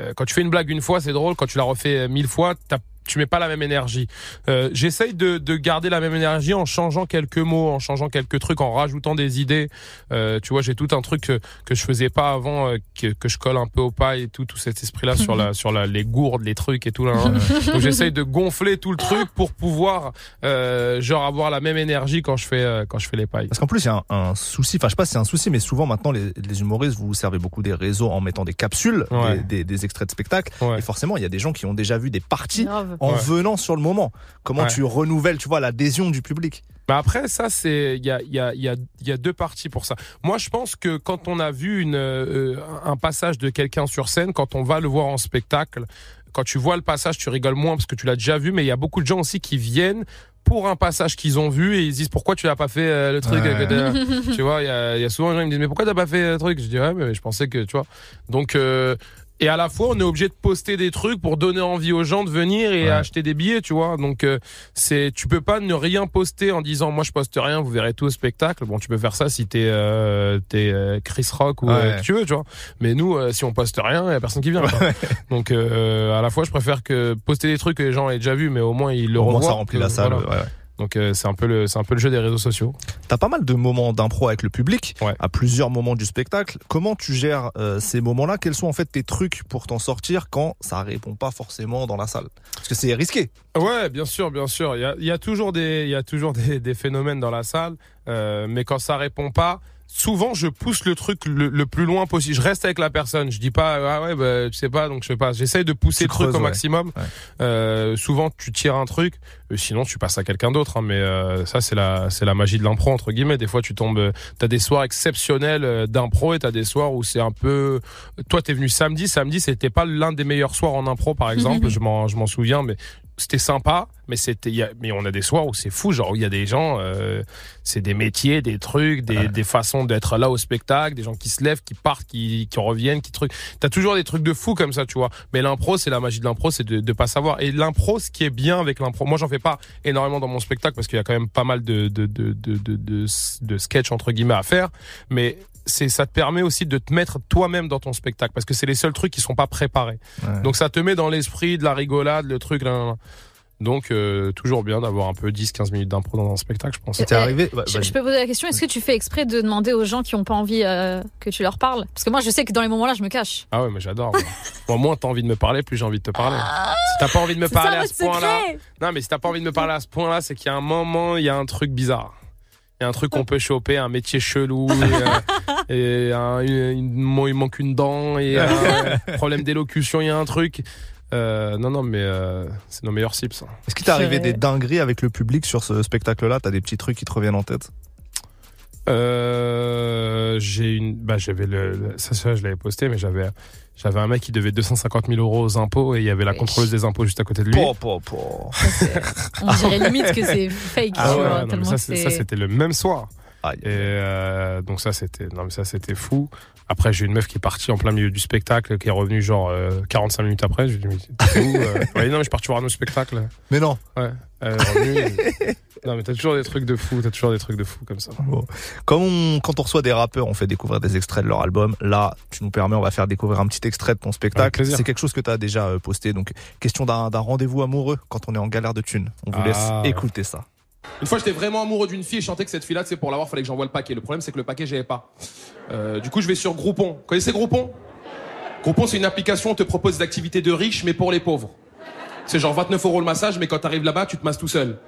euh, quand tu fais une blague une fois, c'est drôle. Quand tu la refais euh, mille fois, t'as tu mets pas la même énergie. Euh, J'essaye de, de garder la même énergie en changeant quelques mots, en changeant quelques trucs, en rajoutant des idées. Euh, tu vois, j'ai tout un truc que, que je faisais pas avant, euh, que, que je colle un peu au paille et tout, tout cet esprit-là sur la, sur la, les gourdes, les trucs et tout là. hein. Donc j'essaye de gonfler tout le truc pour pouvoir, euh, genre avoir la même énergie quand je fais, euh, quand je fais les pailles. Parce qu'en plus, il y a un, un souci, enfin je sais pas si c'est un souci, mais souvent maintenant les, les humoristes, vous vous servez beaucoup des réseaux en mettant des capsules, Ouais. des, des- des extraits de spectacles, Ouais. et forcément il y a des gens qui ont déjà vu des parties Grave. En Ouais. venant sur le moment. Comment Ouais. tu renouvelles, tu vois, l'adhésion du public Mais après, ça, c'est il y a, il y, a, il y, a, il y a deux parties pour ça. Moi, je pense que quand on a vu une, euh, un passage de quelqu'un sur scène, quand on va le voir en spectacle, quand tu vois le passage, tu rigoles moins parce que tu l'as déjà vu. Mais il y a beaucoup de gens aussi qui viennent pour un passage qu'ils ont vu et ils se disent pourquoi tu l'as pas fait euh, le truc Ouais. t'as- tu vois il y a, il y a souvent des gens qui me disent mais pourquoi t'as pas fait le truc? Je dis ouais mais je pensais que tu vois donc euh, et à la fois on est obligé de poster des trucs pour donner envie aux gens de venir et Ouais. acheter des billets tu vois donc euh, c'est tu peux pas ne rien poster en disant moi je poste rien vous verrez tout au spectacle bon tu peux faire ça si t'es euh, t'es euh, Chris Rock ou Ouais. euh, qui tu veux tu vois mais nous euh, si on poste rien il y a personne qui vient quoi. donc euh, à la fois je préfère que poster des trucs que les gens aient déjà vu mais au moins ils le Au moins ça remplit que- la salle. voilà. Donc euh, c'est un peu le c'est un peu le jeu des réseaux sociaux T'as pas mal de moments d'impro avec le public, Ouais. à plusieurs moments du spectacle. Comment tu gères euh, ces moments-là? Quels sont en fait tes trucs pour t'en sortir quand ça répond pas forcément dans la salle? Parce que c'est risqué. Ouais, bien sûr, bien sûr. Il y a, y a toujours des, il y a toujours des, des phénomènes dans la salle, euh, mais quand ça répond pas, souvent je pousse le truc le, le plus loin possible. Je reste avec la personne. Je dis pas, ah ouais, bah, tu sais pas, donc je sais pas. J'essaye de pousser Tu le truc au ouais. maximum. Ouais. Euh, souvent, tu tires un truc, euh, sinon tu passes à quelqu'un d'autre. hein, mais euh, ça, c'est la, c'est la magie de l'impro entre guillemets. Des fois, tu tombes, euh, t'as des soirs exceptionnels euh, d'impro et t'as des soirs où c'est un peu. Toi, t'es venu samedi. Samedi, c'était pas l'un des meilleurs soirs en impro, par exemple. je m'en, je m'en souviens, mais c'était sympa, mais c'était, mais on a des soirs où c'est fou, genre où il y a des gens, euh, c'est des métiers, des trucs, des, des façons d'être là au spectacle, des gens qui se lèvent, qui partent, qui, qui reviennent, qui trucs. T'as toujours des trucs de fou comme ça, tu vois. Mais l'impro, c'est la magie de l'impro, c'est de, de pas savoir. Et l'impro, ce qui est bien avec l'impro, moi j'en fais pas énormément dans mon spectacle parce qu'il y a quand même pas mal de de de de de, de, de sketchs entre guillemets à faire, mais c'est ça te permet aussi de te mettre toi-même dans ton spectacle parce que c'est les seuls trucs qui sont pas préparés. Ouais. Donc ça te met dans l'esprit de la rigolade, le truc là. là, là. Donc euh, toujours bien d'avoir un peu 10-15 minutes d'impro dans un spectacle, je pense. C'était Eh, arrivé. Je, vas-y. je peux poser la question, est-ce que tu fais exprès de demander aux gens qui ont pas envie euh, que tu leur parles? Parce que moi, je sais que dans les moments-là, je me cache. Ah ouais, mais j'adore. moi. Bon, moins t'as envie de me parler, plus j'ai envie de te parler. si t'as pas envie de me ça parler à ce point-là, non mais si t'as pas envie de me parler à ce point-là, c'est qu'il y a un moment, il y a un truc bizarre. Il y a un truc qu'on peut choper, un métier chelou, et, euh, et un- une- une- il manque une dent, et un problème d'élocution, il y a un truc. Euh, non, non, mais euh, c'est nos meilleurs cibles. Est-ce qu'il t'est arrivé des dingueries avec le public sur ce spectacle-là? T'as des petits trucs qui te reviennent en tête? Euh, j'ai une, bah j'avais le, le- ça, ça je l'avais posté, mais j'avais, j'avais un mec qui devait 250 000 euros aux impôts et il y et la contrôleuse des impôts juste à côté de lui. Po, po, po. On dirait limite que c'est fake, Ah tu ouais, vois, non, mais tellement ça, que c'est- c'est... ça c'était le même soir. Aïe. Et euh, donc ça c'était non mais ça c'était fou. Après j'ai une meuf qui est partie en plein milieu du spectacle qui est revenue genre euh, 45 minutes après. Je lui ai dit mais t'es où euh Ouais, non mais je suis parti voir nos spectacles. Mais non. Ouais. Elle est revenue. et- non mais t'as toujours des trucs de fou, t'as toujours des trucs de fou comme ça. Bon. Comme on- quand on reçoit des rappeurs, on fait découvrir des extraits de leur album. Là, tu nous permets, on va faire découvrir un petit extrait de ton spectacle. C'est quelque chose que tu as déjà euh, posté. Donc, question d'un d'un rendez-vous amoureux quand on est en galère de thunes. On vous Ah. laisse écouter ça. Une fois, j'étais vraiment amoureux d'une fille et je chantais que cette fille-là, c'est pour l'avoir, fallait que j'envoie le paquet. Le problème, c'est que le paquet, j'avais pas. Euh, du coup, je vais sur Groupon. Vous connaissez Groupon? Groupon, c'est une application où on te propose des activités de riches, mais pour les pauvres. C'est genre 29 euros le massage, mais quand t'arrives là-bas, tu te masses tout seul.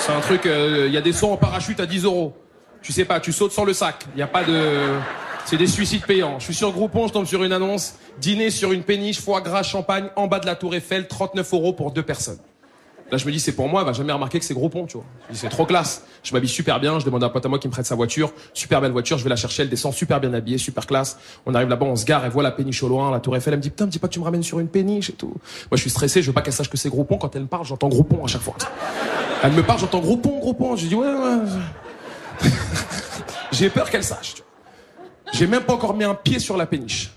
C'est un truc, euh, il y a des sauts en parachute à 10 euros. Tu sais pas, tu sautes sans le sac. Il y a pas de... C'est des suicides payants. Je suis sur Groupon, je tombe sur une annonce. Dîner sur une péniche, foie gras, champagne, en bas de la tour Eiffel, 39 euros pour deux personnes. Là, je me dis, c'est pour moi, elle va jamais remarquer que c'est gros pont, tu vois. Je dis, c'est trop classe. Je m'habille super bien, je demande à un pote à moi qui me prête sa voiture, super belle voiture, je vais la chercher, elle descend super bien habillée, super classe. On arrive là-bas, on se gare, elle voit la péniche au loin, la tour Eiffel, elle me dit, putain, me dis pas que tu me ramènes sur une péniche et tout. Moi, je suis stressé, je veux pas qu'elle sache que c'est gros pont. Quand elle me parle, j'entends gros pont à chaque fois. Elle me parle, j'entends gros pont, gros pont. Je dis, ouais, ouais. J'ai peur qu'elle sache, tu vois. J'ai même pas encore mis un pied sur la péniche.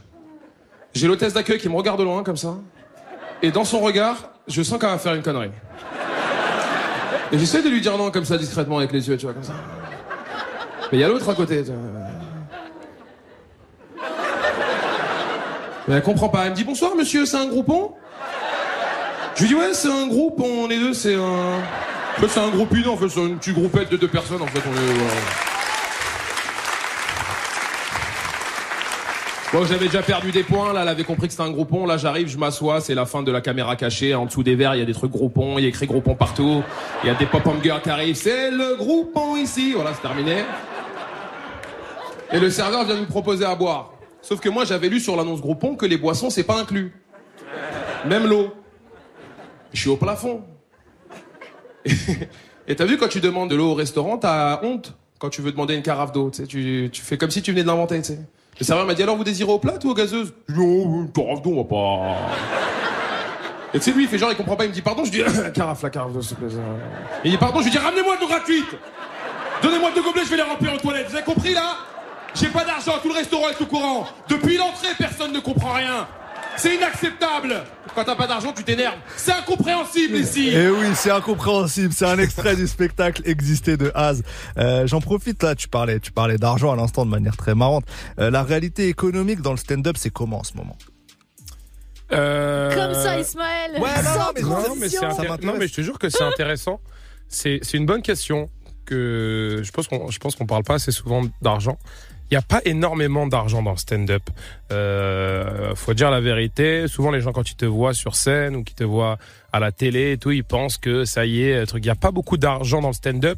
J'ai l'hôtesse d'accueil qui me regarde de loin comme ça. Et dans son regard, je sens qu'elle va faire une connerie. Et j'essaie de lui dire non comme ça discrètement avec les yeux, tu vois, comme ça. Mais il y a l'autre à côté. tu vois. Mais elle comprend pas. Elle me dit bonsoir monsieur, c'est un groupon? Je lui dis ouais, c'est un groupe, on est deux, c'est un. En fait, c'est un groupe une, en fait, c'est une petite groupette de deux personnes, en fait, on est. voilà. Bon, j'avais déjà perdu des points, là, elle avait compris que c'était un groupon. Là, j'arrive, je m'assois, c'est la fin de la caméra cachée. En dessous des verres, il y a des trucs groupons, il y a écrit groupon partout. Il y a des girls qui arrivent, c'est le groupon ici. Voilà, c'est terminé. Et le serveur vient nous proposer à boire. Sauf que moi, j'avais lu sur l'annonce groupon que les boissons, c'est pas inclus. Même l'eau. Je suis au plafond. Et t'as vu, quand tu demandes de l'eau au restaurant, t'as honte quand tu veux demander une carafe d'eau. Tu, tu fais comme si tu venais de l'inventer. tu sais. Le serveur m'a dit alors vous désirez au plat ou aux gazeuses dis oh, une carafe d'eau, on va pas. Et sais, lui, il fait genre, il comprend pas, il me dit pardon, je dis carafe, la carafe s'il te plaît. Il dit pardon, je lui dis ramenez-moi de l'eau gratuite Donnez-moi deux gobelets, je vais les remplir aux toilettes. Vous avez compris là? J'ai pas d'argent, tout le restaurant est au courant. Depuis l'entrée, personne ne comprend rien. C'est inacceptable. Quand t'as pas d'argent, tu t'énerves. C'est incompréhensible ici. Et oui, c'est incompréhensible. C'est un extrait du spectacle Exister de Az. Euh, J'en profite là. Tu parlais, tu parlais d'argent à l'instant de manière très marrante. Euh, la réalité économique dans le stand-up, c'est comment en ce moment? Euh, Comme ça, Ismaël. Ouais, non, mais Non, transition. mais c'est non, mais je te jure que c'est intéressant. C'est c'est une bonne question que je pense qu'on je pense qu'on parle pas assez souvent d'argent. Il n'y a pas énormément d'argent dans le stand-up. Euh, faut dire la vérité. Souvent, les gens, quand ils te voient sur scène ou qu'ils te voient à la télé et tout, ils pensent que ça y est, truc. Il n'y a pas beaucoup d'argent dans le stand-up,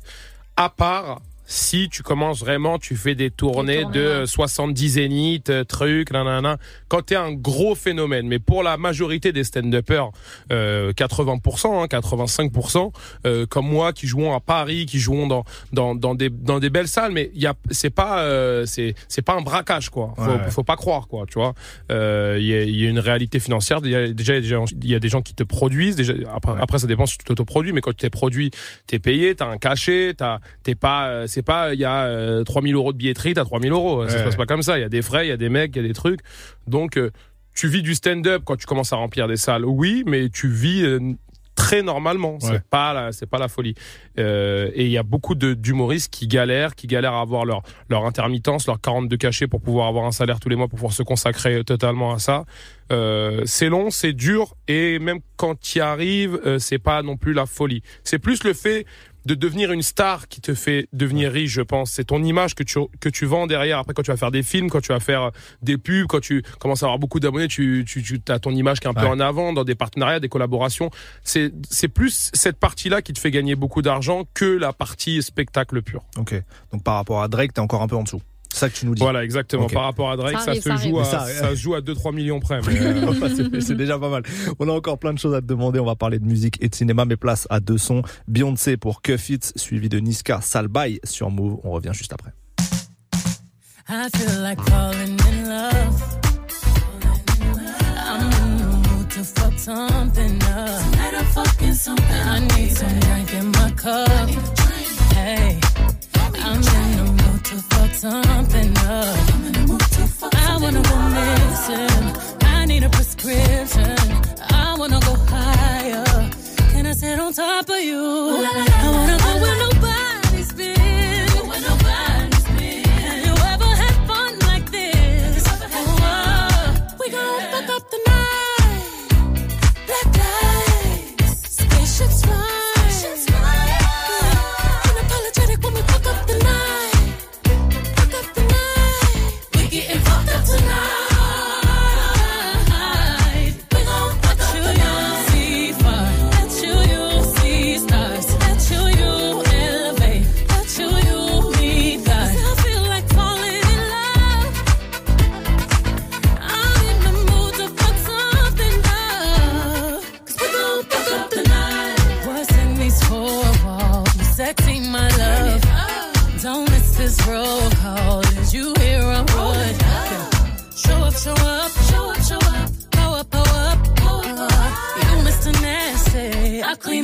à part si tu commences vraiment, tu fais des tournées, tournées, de ouais. 70 zéniths, euh, trucs, nanana. Quand t'es un gros phénomène. Mais pour la majorité des stand-uppers, euh, 80%, hein, 85%, euh, comme moi, qui jouons à Paris, qui jouons dans dans dans des dans des belles salles, mais il y a c'est pas euh, c'est c'est pas un braquage quoi. Faut, Ouais, ouais. faut pas croire quoi, tu vois. Euh, Il y, a, il y a une réalité financière. Il y a déjà il y a des gens- il y a des gens qui te produisent. Déjà après après ça dépend si tu t'autoproduis, mais quand tu t'es produit, t'es payé, t'as un cachet, t'as t'es pas euh, c'est pas il y a euh, 3000 euros de billetterie, t'as 3000 euros. Ça se passe pas comme ça. Il y a des frais, il y a des mecs, il y a des trucs. Donc euh, tu vis du stand-up quand tu commences à remplir des salles, oui, mais tu vis euh, très normalement. Ouais. C'est pas la, c'est pas la folie. Euh, et il y a beaucoup de d'humoristes qui galèrent, qui galèrent à avoir leur leur intermittence, leur 42 cachets pour pouvoir avoir un salaire tous les mois pour pouvoir se consacrer totalement à ça. Euh, c'est long, c'est dur et même quand tu y arrives, euh, c'est pas non plus la folie. C'est plus le fait de devenir une star qui te fait devenir riche, je pense. C'est ton image que tu que tu vends derrière. Après, quand tu vas faire des films, quand tu vas faire des pubs, quand tu commences à avoir beaucoup d'abonnés, tu tu tu as ton image qui est un peu en avant dans des partenariats, des collaborations. C'est c'est plus cette partie-là qui te fait gagner beaucoup d'argent que la partie spectacle pur. Ok. Donc par rapport à Drake, t'es encore un peu en dessous. Ça que tu nous dis. Voilà, exactement. Ok. Par rapport à Drake, Ça ça, arrive, se ça joue arrive. à, ça, ça, se joue à 2-3 millions près. mais, euh, c'est- c'est déjà pas mal. On a encore plein de choses à te demander. On va parler de musique et de cinéma, mais place à deux sons. Beyoncé pour Cuff It, suivi de Niska Salbay sur Move. On revient juste après. I feel like falling in love. I'm in the mood to fuck something up. Tonight I'm fucking something. I need some drink in my cup. Hey, I'm in the mood to fuck something up. I wanna go missing. I need a prescription. I wanna go higher. Can I sit on top of you? I wanna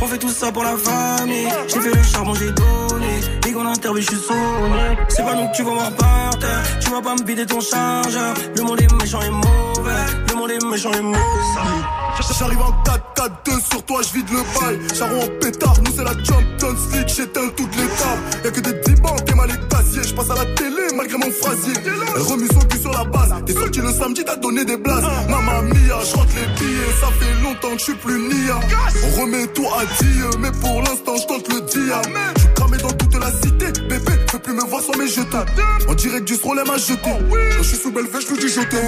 On fait tout ça pour la famille. J'ai fait le charbon, j'ai donné. Dès qu'on interview, je suis sonné. C'est pas nous que tu vas m'apporter. Tu vas pas me vider ton chargeur. Le monde est méchant et mauvais. Le monde est méchant et. J'arrive en 4-4-2 sur toi, je vide le bail. Charon en pétard, nous c'est la jump, Champions League, j'éteins toutes les tables. Y'a que des dix banques et mal casiers, je passe à la télé malgré mon phrasier. Elle remue son cul sur la base, t'es sorti le samedi, t'as donné des blases. Mamma mia, je rentre les billets, ça fait longtemps que je suis plus nia. On remet tout à Dieu, mais pour l'instant je tente le diable dans toute la cité. Bébé, fais plus me voir sans mes jetables. En direct du stroll, elle m'a jeté. Oh, oui. Quand je suis sous belle veste, je lui dis je t'aime.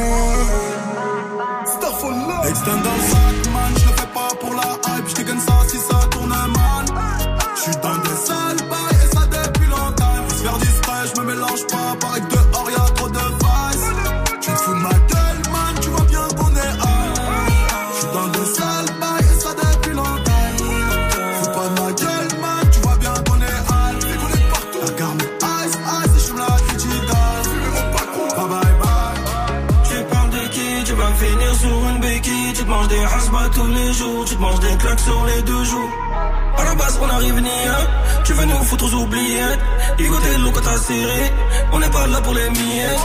Starfall Love. Sur les deux jours. À la base, on arrive ni un. Tu veux nous foutre aux oubliettes. Ligoter l'eau quand t'as serré. On n'est pas là pour les miettes.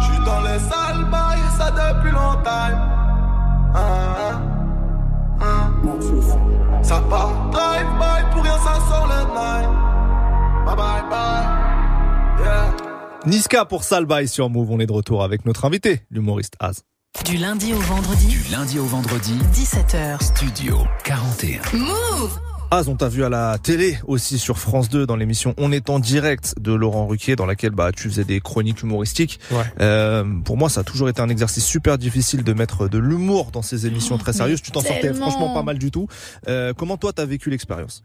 J'suis dans les salles, bail, ça depuis longtemps. Ah, ah, ah. Ça part drive by, pour rien ça sort le night. Bye bye bye. Yeah. Niska pour Salbay sur Move. On est de retour avec notre invité, l'humoriste Az. Du lundi au vendredi, Du lundi au vendredi, 17h. Studio 41. Move Az, on t'a vu à la télé aussi sur France 2 dans l'émission On est en direct de Laurent Ruquier dans laquelle bah tu faisais des chroniques humoristiques. Ouais. Euh, pour moi, ça a toujours été un exercice super difficile de mettre de l'humour dans ces émissions très sérieuses. Tu t'en sortais franchement pas mal du tout. Euh, comment toi t'as vécu l'expérience?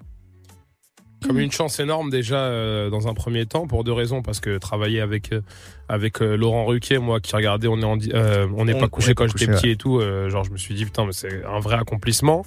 Comme une chance énorme déjà euh, dans un premier temps pour deux raisons. Parce que travailler avec euh, avec euh, Laurent Ruquier moi qui regardais on est en euh, on n'est pas couché quand j'étais petit et tout euh, genre je me suis dit putain mais c'est un vrai accomplissement.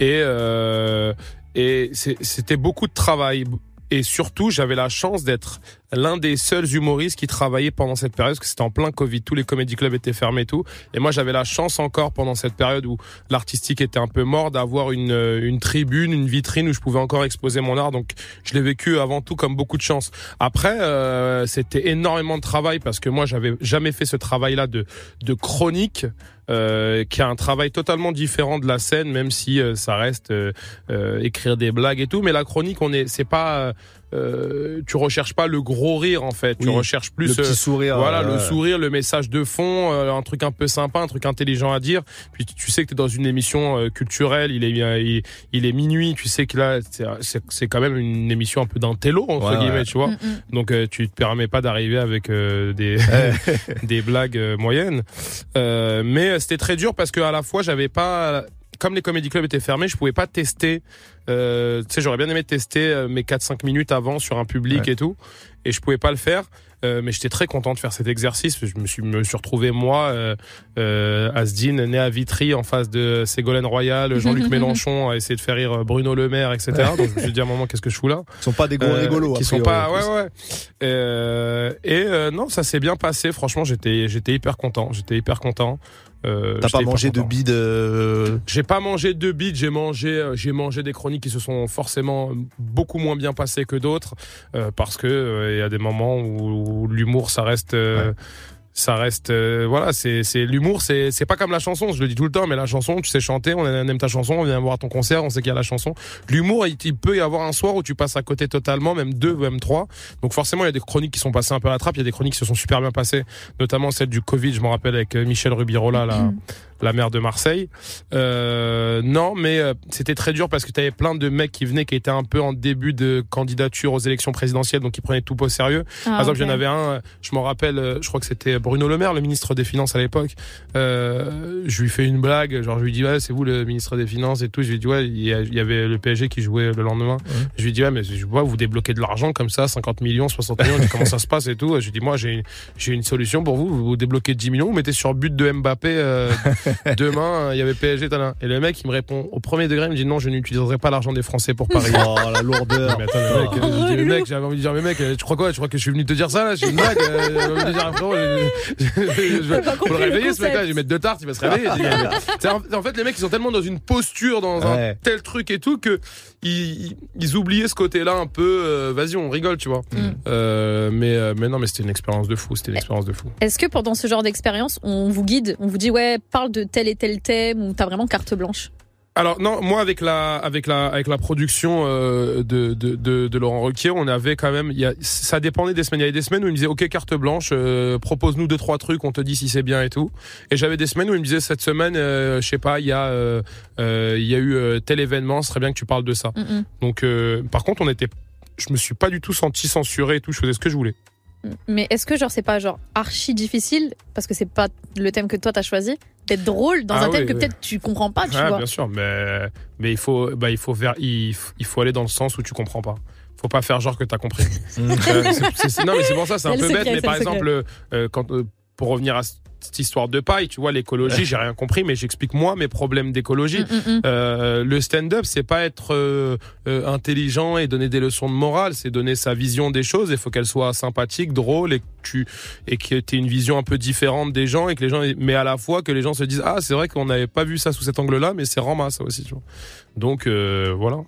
Et euh, et c'était beaucoup de travail et surtout j'avais la chance d'être l'un des seuls humoristes qui travaillait pendant cette période parce que c'était en plein Covid tous les comédie clubs étaient fermés et tout. Et moi j'avais la chance encore pendant cette période où l'artistique était un peu mort d'avoir une euh, une tribune une vitrine où je pouvais encore exposer mon art. Donc je l'ai vécu avant tout comme beaucoup de chance. Après euh, c'était énormément de travail parce que moi j'avais jamais fait ce travail là de de chronique euh, qui a un travail totalement différent de la scène même si euh, ça reste euh, écrire des blagues et tout. Mais la chronique on est c'est pas euh, euh, tu recherches pas le gros rire en fait. Tu recherches plus le petit euh, sourire, voilà euh, le sourire le message de fond euh, un truc un peu sympa un truc intelligent à dire. Puis tu- sais que tu es dans une émission euh, culturelle il est euh, il, il est minuit tu sais que là c'est- quand même une émission un peu d'un télo entre Ouais, guillemets ouais. tu vois. Mm, mm. donc euh, tu te permets pas d'arriver avec euh, des des blagues euh, moyennes. Euh, mais euh, c'était très dur parce que à la fois j'avais pas comme les comédie clubs étaient fermés je pouvais pas tester euh, tu sais j'aurais bien aimé tester euh, mes 4 5 minutes avant sur un public Ouais. et tout et je pouvais pas le faire Euh, mais j'étais très content de faire cet exercice. Je me suis me suis retrouvé moi euh, euh, Asdine né à Vitry en face de Ségolène Royal Jean-Luc Mélenchon à essayer de faire rire Bruno Le Maire etc donc je me suis dit à un moment qu'est-ce que je fous là? Ils sont pas des gros euh, rigolos. qui sont pas ouais ouais. Euh, et euh, non ça s'est bien passé. Franchement j'étais j'étais hyper content. J'étais hyper content euh, T'as pas mangé de bide euh, j'ai pas mangé de bide j'ai mangé euh, j'ai mangé des chroniques qui se sont forcément beaucoup moins bien passées que d'autres euh, parce que il y a des moments où, où l'humour ça reste ça reste euh, voilà c'est c'est l'humour c'est c'est pas comme la chanson je le dis tout le temps mais la chanson tu sais chanter on aime ta chanson on vient voir ton concert on sait qu'il y a la chanson. L'humour il, il peut y avoir un soir où tu passes à côté totalement même deux même trois. Donc forcément il y a des chroniques qui sont passées un peu à la trappe il y a des chroniques qui se sont super bien passées notamment celle du Covid je me rappelle avec euh, Michel Rubirola la la maire de Marseille euh, non mais euh, c'était très dur parce que tu avais plein de mecs qui venaient qui étaient un peu en début de candidature aux élections présidentielles donc ils prenaient tout au sérieux Ah, par exemple, il y en avait un, je m'en rappelle, euh, je crois que c'était Bruno Le Maire, le ministre des Finances à l'époque. Euh, je lui fais une blague, genre je lui dis ouais, c'est vous le ministre des Finances et tout. Je lui dis ouais, il y, avait le PSG qui jouait le lendemain. Je lui dis ouais, mais je vois vous débloquez de l'argent comme ça, 50 millions, 60 millions. Comment ça se passe et tout. Je lui dis moi j'ai une- j'ai une solution pour vous. Vous débloquez 10 millions, vous mettez sur but de Mbappé euh, demain. Il y avait PSG, tada. et le mec il me répond au premier degré, il me dit non, je n'utiliserai pas l'argent des Français pour Paris. Oh la lourdeur. Mais attends, le mec, je dis, le mec, j'avais envie de dire, mais mec, tu crois quoi Tu crois que je suis venu te dire ça là C'est une blague euh, J'avais envie de dire, frérot, je, je, je, je faut le le réveiller ce mec-là. Je vais mettre deux tartes, il va se réveiller. Je en, fait, les mecs, ils sont tellement dans une posture, dans un tel truc et tout, que ils, oubliaient ce côté-là un peu. euh, Vas-y, on rigole, tu vois. Euh, mais, euh, mais non, mais c'était une expérience de fou. C'était une expérience de fou. Est-ce que pendant ce genre d'expérience, on vous guide, on vous dit ouais, parle de tel et tel thème ou t'as vraiment carte blanche? Alors non, moi avec la avec la avec la production euh, de, de, de de Laurent Ruquier, on avait quand même y a, ça dépendait des semaines. Il y avait des semaines où il me disait OK carte blanche, euh, propose-nous deux trois trucs, on te dit si c'est bien et tout. Et j'avais des semaines où il me disait cette semaine, euh, je sais pas, il y a euh, il y a eu tel événement, ce serait bien que tu parles de ça. Mm. Donc par contre, on était je me suis pas du tout senti censuré et tout, je faisais ce que je voulais. Mais est-ce que genre c'est pas genre archi difficile? Parce que c'est pas le thème que toi t'as choisi? D'être drôle dans Ah un thème oui, que oui. peut-être tu comprends pas, tu Ah, vois bien sûr, mais mais il faut bah il faut vers il, f- il faut aller dans le sens où tu comprends pas. Faut pas faire genre que t'as compris. Euh, c'est- c'est- c'est- non mais c'est pour ça, c'est un peu bête. Mais par exemple, euh, quand euh, pour revenir à ce- cette histoire de paille, tu vois, l'écologie, j'ai rien compris, mais j'explique moi mes problèmes d'écologie. Mm, mm, mm. Euh, le stand-up, c'est pas être euh, euh, intelligent et donner des leçons de morale, c'est donner sa vision des choses. Il faut qu'elle soit sympathique, drôle et que tu et que tu une vision un peu différente des gens et que les gens, mais à la fois que les gens se disent ah c'est vrai qu'on n'avait pas vu ça sous cet angle-là, mais c'est rama ça aussi. Tu vois. Donc voilà.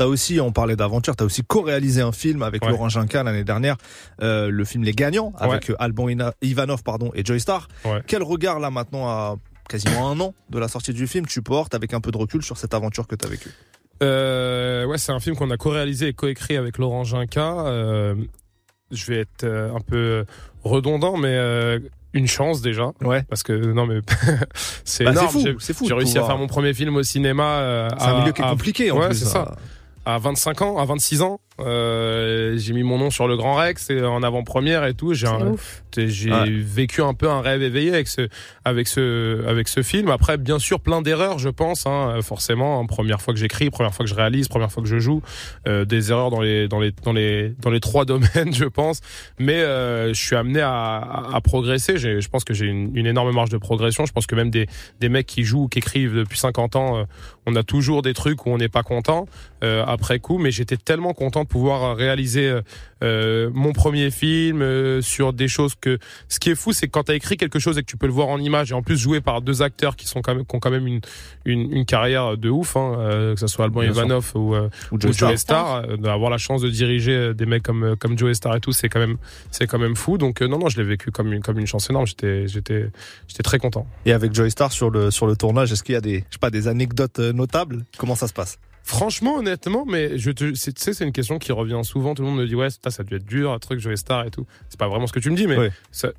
T'as aussi, on parlait d'aventure, t'as aussi co-réalisé un film avec Ouais. Laurent Ginca l'année dernière, euh, le film Les Gagnants, avec euh, Alban Ina- Ivanov pardon, et Joy Star. Ouais. Quel regard là maintenant à quasiment un an de la sortie du film tu portes avec un peu de recul sur cette aventure que t'as vécue? Euh, ouais, c'est un film qu'on a co-réalisé et co-écrit avec Laurent Ginca. Euh, je vais être un peu redondant, mais euh, une chance déjà. Ouais. Parce que non, mais c'est Bah, énorme. c'est fou J'ai réussi à faire mon premier film au cinéma. C'est un milieu qui est compliqué en ouais, plus. c'est ça. À 25 ans, à 26 ans, euh, j'ai mis mon nom sur le Grand Rex et en avant-première et tout. J'ai Ouais. vécu un peu un rêve éveillé avec ce avec ce avec ce film. Après bien sûr plein d'erreurs je pense hein, forcément hein, première fois que j'écris première fois que je réalise première fois que je joue euh, des erreurs dans les dans les dans les dans les trois domaines je pense. Mais euh, je suis amené à, à, à progresser. Je pense que j'ai une, une énorme marge de progression. Je pense que même des des mecs qui jouent ou qui écrivent depuis 50 ans euh, on a toujours des trucs où on n'est pas content. Euh, après coup mais j'étais tellement content de pouvoir réaliser euh, euh, mon premier film euh, sur des choses que ce qui est fou c'est que quand tu as écrit quelque chose et que tu peux le voir en image et en plus joué par deux acteurs qui sont quand même qui ont quand même une une, une carrière de ouf hein, euh, que ce soit Alban. Ivanov ou, Ou ou Joy Star. Joe Star d'avoir la chance de diriger des mecs comme comme Joe Star et tout c'est quand même c'est quand même fou. Donc non non je l'ai vécu comme une comme une chance énorme. J'étais j'étais j'étais très content. Et avec Joy Star sur le sur le tournage, est-ce qu'il y a des je sais pas des anecdotes notables? Comment ça se passe? Franchement, honnêtement, mais je te, c'est- tu sais, c'est une question qui revient souvent. Tout le monde me dit ouais, ça, ça a dû être dur, un truc Joe Star et tout. C'est pas vraiment ce que tu me dis, mais Ouais. ça-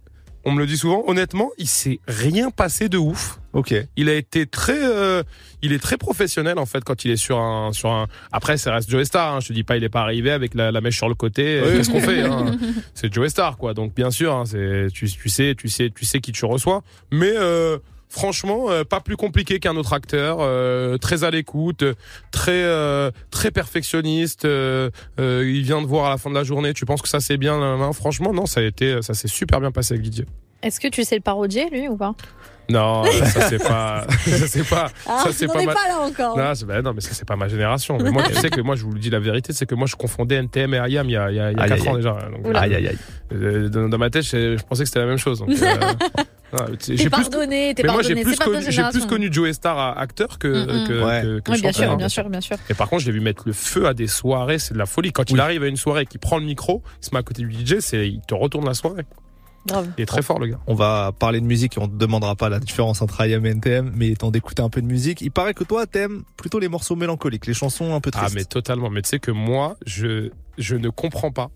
on me le dit souvent. Honnêtement, il s'est rien passé de ouf. Ok. Il a été très, euh, il est très professionnel en fait quand il est sur un, sur un. Après, ça reste Joe Star. Hein, je te dis pas, il est pas arrivé avec la, la mèche sur le côté. Oui. Qu'est-ce qu'on fait hein C'est Joe Star, quoi. Donc bien sûr, hein, c'est, tu, tu sais, tu sais, tu sais qui tu reçois. Mais euh, franchement, euh, pas plus compliqué qu'un autre acteur. euh, très à l'écoute, très, euh, très perfectionniste. euh, euh, il vient de voir à la fin de la journée. Tu penses que ça c'est bien. Franchement, non, ça a été, ça s'est super bien passé avec Didier. Est-ce que tu sais le parodier, lui, ou pas? Non, ça c'est pas, ça c'est pas, Ah, ça c'est on pas n'est ma- pas là encore. Non, c'est- bah non, mais ça c'est pas ma génération. Mais moi, tu sais que moi, je vous le dis la vérité, c'est que moi, je confondais NTM et IAM il y a, il y a, il y a Aïe, 4 aïe, ans aïe. déjà. Donc. Aïe aïe aïe. dans, dans ma tête, je, je pensais que c'était la même chose. Donc, euh, sais, T'es pardonné, t'es mais moi, j'ai pardonné. plus connu, plus connu Joe Star acteur que, Mm, que, Ouais. que, que Oui, bien sûr, hein. bien sûr, bien sûr. Et par contre, je l'ai vu mettre le feu à des soirées, c'est de la folie. Quand il arrive à une soirée et qu'il prend le micro, il se met à côté du DJ, c'est, il te retourne la soirée. Grave. Il est très fort, le gars. On va parler de musique et on te demandera pas la différence entre IAM et NTM, mais étant d'écouter un peu de musique, il paraît que toi t'aimes plutôt les morceaux mélancoliques, les chansons un peu Ah, tristes. mais totalement. Mais tu sais que moi, je, je ne comprends pas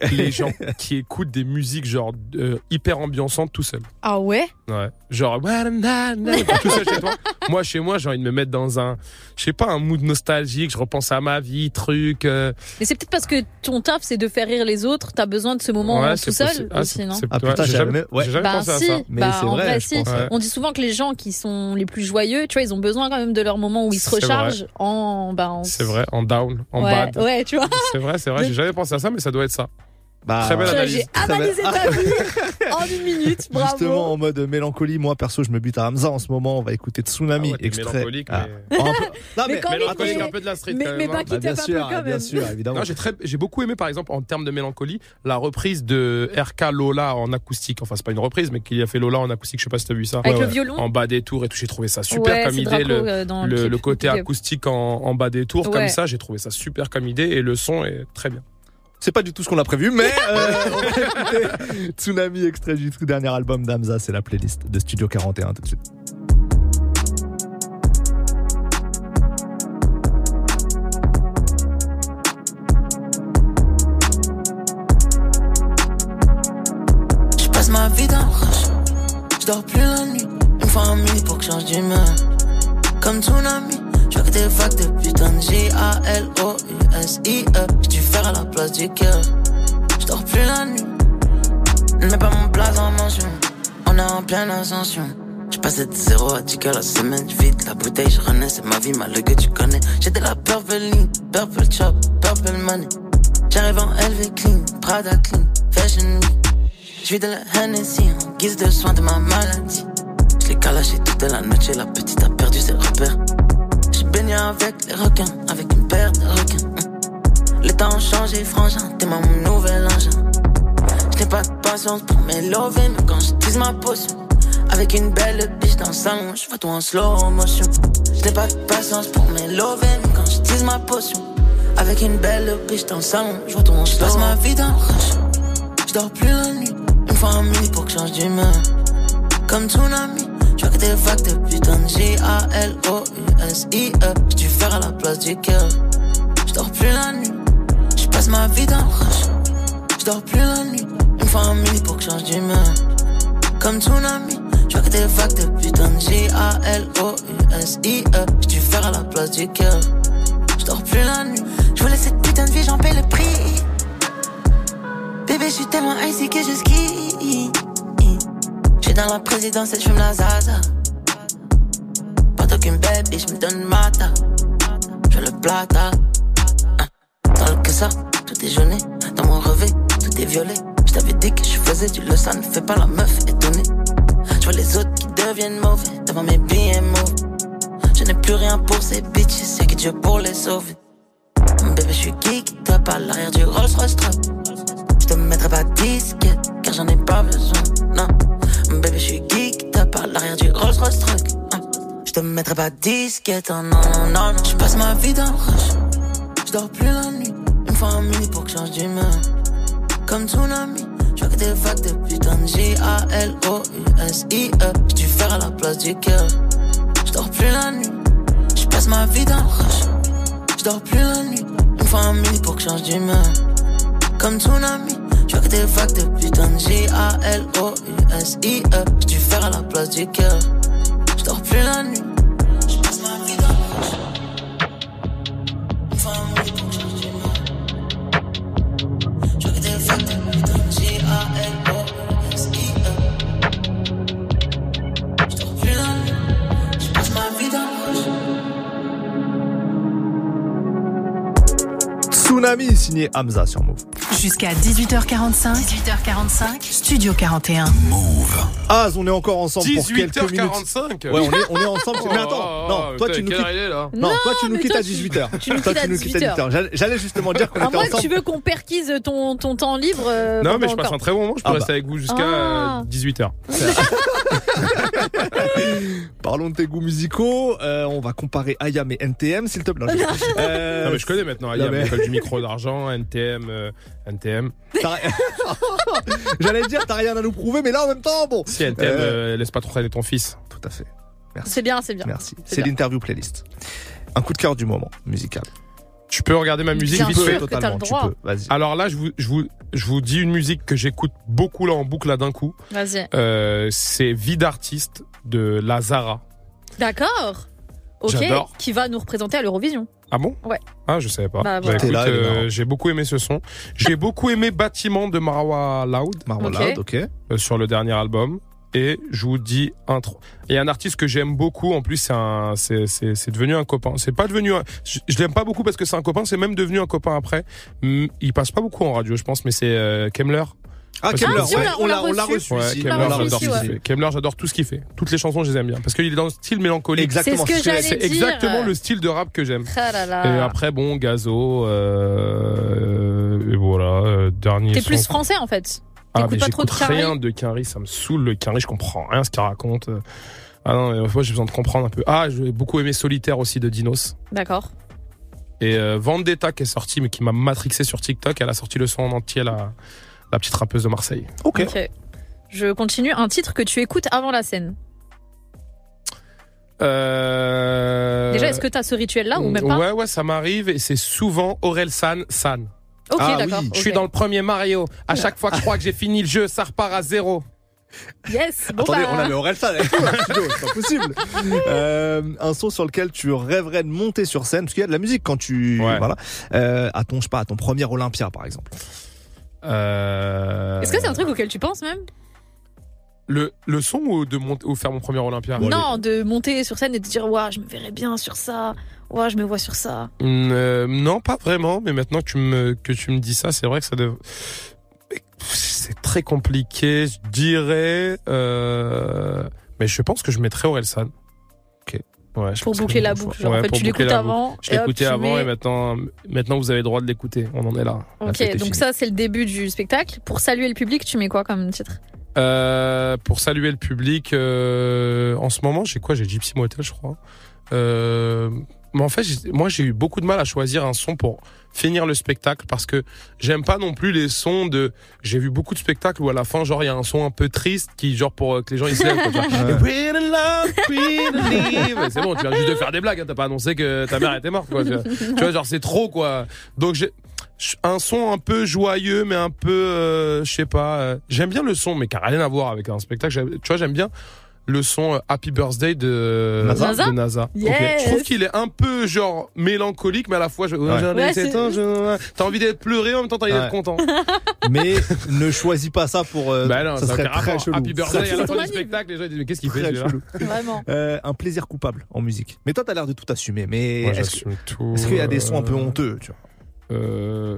les gens qui écoutent des musiques genre euh, hyper ambiançantes tout seul. Ah ouais? Ouais. Genre, tout seul chez toi. Moi, chez moi, j'ai envie de me mettre dans un, je sais pas, un mood nostalgique. Je repense à ma vie, truc. euh, Mais c'est peut-être parce que ton taf, c'est de faire rire les autres. T'as besoin de ce moment ouais, tout seul possible. Ah, aussi, c'est- non c'est- Ah, putain, ouais, j'ai jamais, ouais. Bah pensé à si, ça. Mais bah, c'est en vrai, si. ouais. On dit souvent que les gens qui sont les plus joyeux, tu vois, ils ont besoin quand même de leur moment où ils se rechargent en, bah, en- C'est vrai, en down, en ouais, bad. ouais, tu vois. C'est vrai, c'est vrai. J'ai jamais pensé à ça, mais ça doit être ça. Bah, Très belle analyse. J'ai Très belle. analysé ta vie en une minute, bravo. Justement en mode mélancolie, moi perso je me bute à Hamza en ce moment, on va écouter Tsunami, Ah ouais, extrait. mélancolique, Ah. mais- Oh, un peu- Non Mais mais, quand Mélancolique, mais- un peu de la street mais- quand mais même. pas hein. Bah, bien un peu sûr, quand bien sûr, évidemment. J'ai très, beaucoup aimé par exemple en termes de mélancolie la reprise de RK Lola en acoustique. Enfin, c'est pas une reprise, mais qu'il a fait Lola en acoustique. Je sais pas si t'as vu ça. Avec Ouais, le ouais. violon. En bas des tours et tout. J'ai trouvé ça super Ouais, comme idée. Le, euh, le, le côté acoustique en, en bas des tours comme ça, j'ai trouvé ça super comme idée et le son est très bien. C'est pas du tout ce qu'on a prévu, mais euh, Tsunami, extrait du tout dernier album d'Hamza, c'est la playlist de Studio 41 tout de suite. Je passe ma vie dans le rush. Je dors plus la nuit. Une fois en minuit pour que je change d'humeur. Comme tsunami. Que des de putain J-A-L-O-U-S-I-E. J'ai dû faire à la place du cœur. Je dors plus la nuit. Mets pas mon place en mention. On est en pleine ascension. Je passais de 0 à 10 que la semaine. Vide la bouteille, je renais. C'est ma vie, ma que tu connais. J'étais la purple ligne, purple chop, purple money. J'arrive en LV clean, Prada clean, fashion week. Je de la Hennessy en guise de soin de ma maladie. Je l'ai calachée toute la noche, la petite a perdu ses repères. J'ai baigné avec les requins, avec une paire de requins. Les temps ont changé, frangin, t'es mon nouvel engin. Je n'ai pas de patience pour mes lovés, mais quand je tease ma potion. Avec une belle biche dans le salon, je vois tout en slow motion. Je n'ai pas de patience pour mes lovés, mais quand je tease ma potion. Avec une belle biche dans le salon, je vois tout en slow. Je passe ma vie dans le rush. Je dors plus la nuit. Une fois en minuit pour que je change d'humeur. Comme tsunami, je des de putain J-A-L-O-U-S-I-E. Dû faire à la place du cœur. Je dors plus la nuit. Je passe ma vie dans le rush. Je dors plus la nuit. Une fois en minuit pour que change d'humeur. Comme tsunami, je vois que des de putain J-A-L-O-U-S-I-E. Dû faire à la place du cœur. Je dors plus la nuit. Je voulais cette putain de vie, j'en paie le prix. Bébé, je suis tellement icy que je skie. J'suis dans la présidence et j'fume la zaza. Pas d'aucune baby, j'me donne mata. Je le plata. Hein. Dans le que ça, tout est jauné. Dans mon revêt, tout est violet. J't'avais dit que je faisais du le, ça ne fait pas la meuf étonnée. J'vois les autres qui deviennent mauvais devant mes mauvais. Je n'ai plus rien pour ces bitches, c'est que Dieu pour les sauver. Bébé, je suis geek, top à l'arrière du Rolls Royce Truck. Je te mettrai pas disquette, car j'en ai pas besoin. Non, Rolls Truck. Hein. Je te mettrai pas disquette, oh non, non, non. Je passe ma vie dans rush. Je dors plus la nuit, une fois en minuit pour que je change d'humeur. Comme tsunami, je que des vagues de putain de J-A-L-O-U-S-I-E. J'ai dû faire à la place du cœur. Je dors plus la nuit, je passe ma vie dans rush. Je dors plus la nuit, une fois en minuit pour que je change d'humeur. Comme tsunami, je que des vagues de putain de J-A-L-O-U-S-I-E. J'ai dû faire à la place du cœur. La nuit. Tsunami signé Hamza sur Move. Jusqu'à 18h45. 18h45. Studio 41. Az, on est encore ensemble pour quelques minutes. 18h45 Ouais, on est, on est ensemble. Oh, mais attends, non, toi tu nous quittes. là Non, toi tu nous quittes à tu- 18h. tu nous quittes à tu nous quittes à 18h. 18h. J'allais- justement dire qu'on À était ensemble. tu veux qu'on perquise ton, ton temps libre. euh, Non, mais je passe un très bon moment. Je peux Ah rester bah. avec vous jusqu'à Ah. 18h. Parlons de tes goûts musicaux. Euh, on va comparer Ayam et NTM, s'il te plaît. Non, je- Euh, Non, mais je connais maintenant. non, Il y a mais- du micro d'argent, NTM, euh, NTM. J'allais dire, t'as rien à nous prouver, mais là en même temps, bon. Si NTM, Euh, euh, laisse pas trop traîner ton fils. Tout à fait. Merci. C'est bien, c'est bien. Merci. C'est l'interview playlist. Un coup de cœur du moment musical. Tu peux regarder ma musique Bien vite sûr fait. que t'as Totalement, le tu peux. Vas-y. Alors là, je vous, je vous, je vous dis une musique que j'écoute beaucoup là en boucle là d'un coup. Vas-y. Euh, c'est Vie d'artiste de Lazara. D'accord. Ok. J'adore. Qui va nous représenter à l'Eurovision. Ah bon? Ouais. Ah, je savais pas. Bah, Bah, écoute, là, il est euh, marrant. j'ai beaucoup aimé ce son. J'ai beaucoup aimé Bâtiment de Marwa Loud Marwa Ok. Loud, ok. euh, sur le dernier album. Et je vous dis un tro- Il y a un artiste que j'aime beaucoup. En plus, c'est un, c'est, c'est, c'est devenu un copain. C'est pas devenu un, je, je l'aime pas beaucoup parce que c'est un copain. C'est même devenu un copain après. Hum, Il passe pas beaucoup en radio, je pense, mais c'est euh, Kemler. Ah, si, on ouais, l'a- on l'a on l'a reçu. Ouais, on l'a j'adore tout ce qu'il fait. Kemler, j'adore tout ce qu'il fait. Toutes les chansons, je les aime bien parce qu'il est dans le style mélancolique. Exactement. C'est ce exactement le style de rap que j'aime. Ah là là. Et après, bon, Gazo, euh, et voilà, euh, dernier. T'es plus français en fait. Ah, mais pas trop de Carrie rien de Quinry, ça me saoule le je comprends rien ce qu'il raconte. Ah non, mais moi j'ai besoin de comprendre un peu. Ah, j'ai beaucoup aimé Solitaire aussi de Dinos. D'accord. Et euh, Vendetta qui est sortie, mais qui m'a matrixé sur TikTok, elle a sorti le son en entier, la, la petite rappeuse de Marseille. Ok. Je continue. Un titre que tu écoutes avant la scène. Euh... Déjà, est-ce que t'as ce rituel-là ou même pas Ouais, ouais, ça m'arrive et c'est souvent Aurel San, San. Ok, Ah d'accord. oui, Je suis dans le premier Mario. À chaque fois que je crois que j'ai fini le jeu, ça repart à zéro. Yes. Bon Attendez, bah, on avait Aurel San avec nous studio, c'est pas possible. Euh, un son sur lequel tu rêverais de monter sur scène, parce qu'il y a de la musique quand tu, Ouais. voilà, euh, à ton, je sais pas, à ton premier Olympia par exemple. Euh... Est-ce que c'est un truc auquel tu penses même? Le, le son ou de monter ou faire mon premier Olympia? Non, de monter sur scène et de dire Ouah, je me verrais bien sur ça. Ouah, je me vois sur ça. Mm, euh, non, pas vraiment, mais maintenant que tu me, que tu me dis ça, c'est vrai que ça dev... C'est très compliqué, je dirais. Euh... Mais je pense que je mettrais Orelsan. Ouais, Pour boucler la boucle. Genre, en fait, tu l'écoutes avant. Je l'écoutais avant mets- et maintenant, maintenant vous avez le droit de l'écouter. On en est là. Ok, est donc finie. ça, c'est le début du spectacle. Pour saluer le public, tu mets quoi comme titre? Euh, pour saluer le public, euh, en ce moment, j'ai quoi? J'ai Gypsy Motel, je crois. Euh, mais en fait, j'ai- moi, j'ai eu beaucoup de mal à choisir un son pour finir le spectacle parce que j'aime pas non plus les sons de. J'ai vu beaucoup de spectacles où à la fin, genre, il y a un son un peu triste qui, genre, pour euh, que les gens ils se lèvent. Ouais. C'est bon, tu viens juste de faire des blagues. hein, T'as pas annoncé que ta mère était morte, quoi. Tu vois, Tu vois, genre, c'est trop, quoi. Donc, j'ai un son un peu joyeux mais un peu euh, je sais pas euh, j'aime bien le son mais qui a rien à voir avec un spectacle tu vois j'aime bien le son euh, Happy Birthday de NASA de NASA Yes. Ok. je trouve qu'il est un peu genre mélancolique mais à la fois je, Ouais. j'en ai Ouais, 7 c'est- ans, je- t'as envie d'être pleuré en même temps t'as envie Ouais. d'être content Mais ne choisis pas ça pour. euh, bah non ça ça serait très chelou. Happy Birthday à la fin du spectacle les gens disent mais qu'est-ce qu'il fait chelou. Vraiment. Euh, un plaisir coupable en musique. Mais toi, t'as l'air de tout assumer. Mais Moi, est-ce que- j'assume tout est-ce qu'il y a des euh, sons un peu honteux tu vois Euh...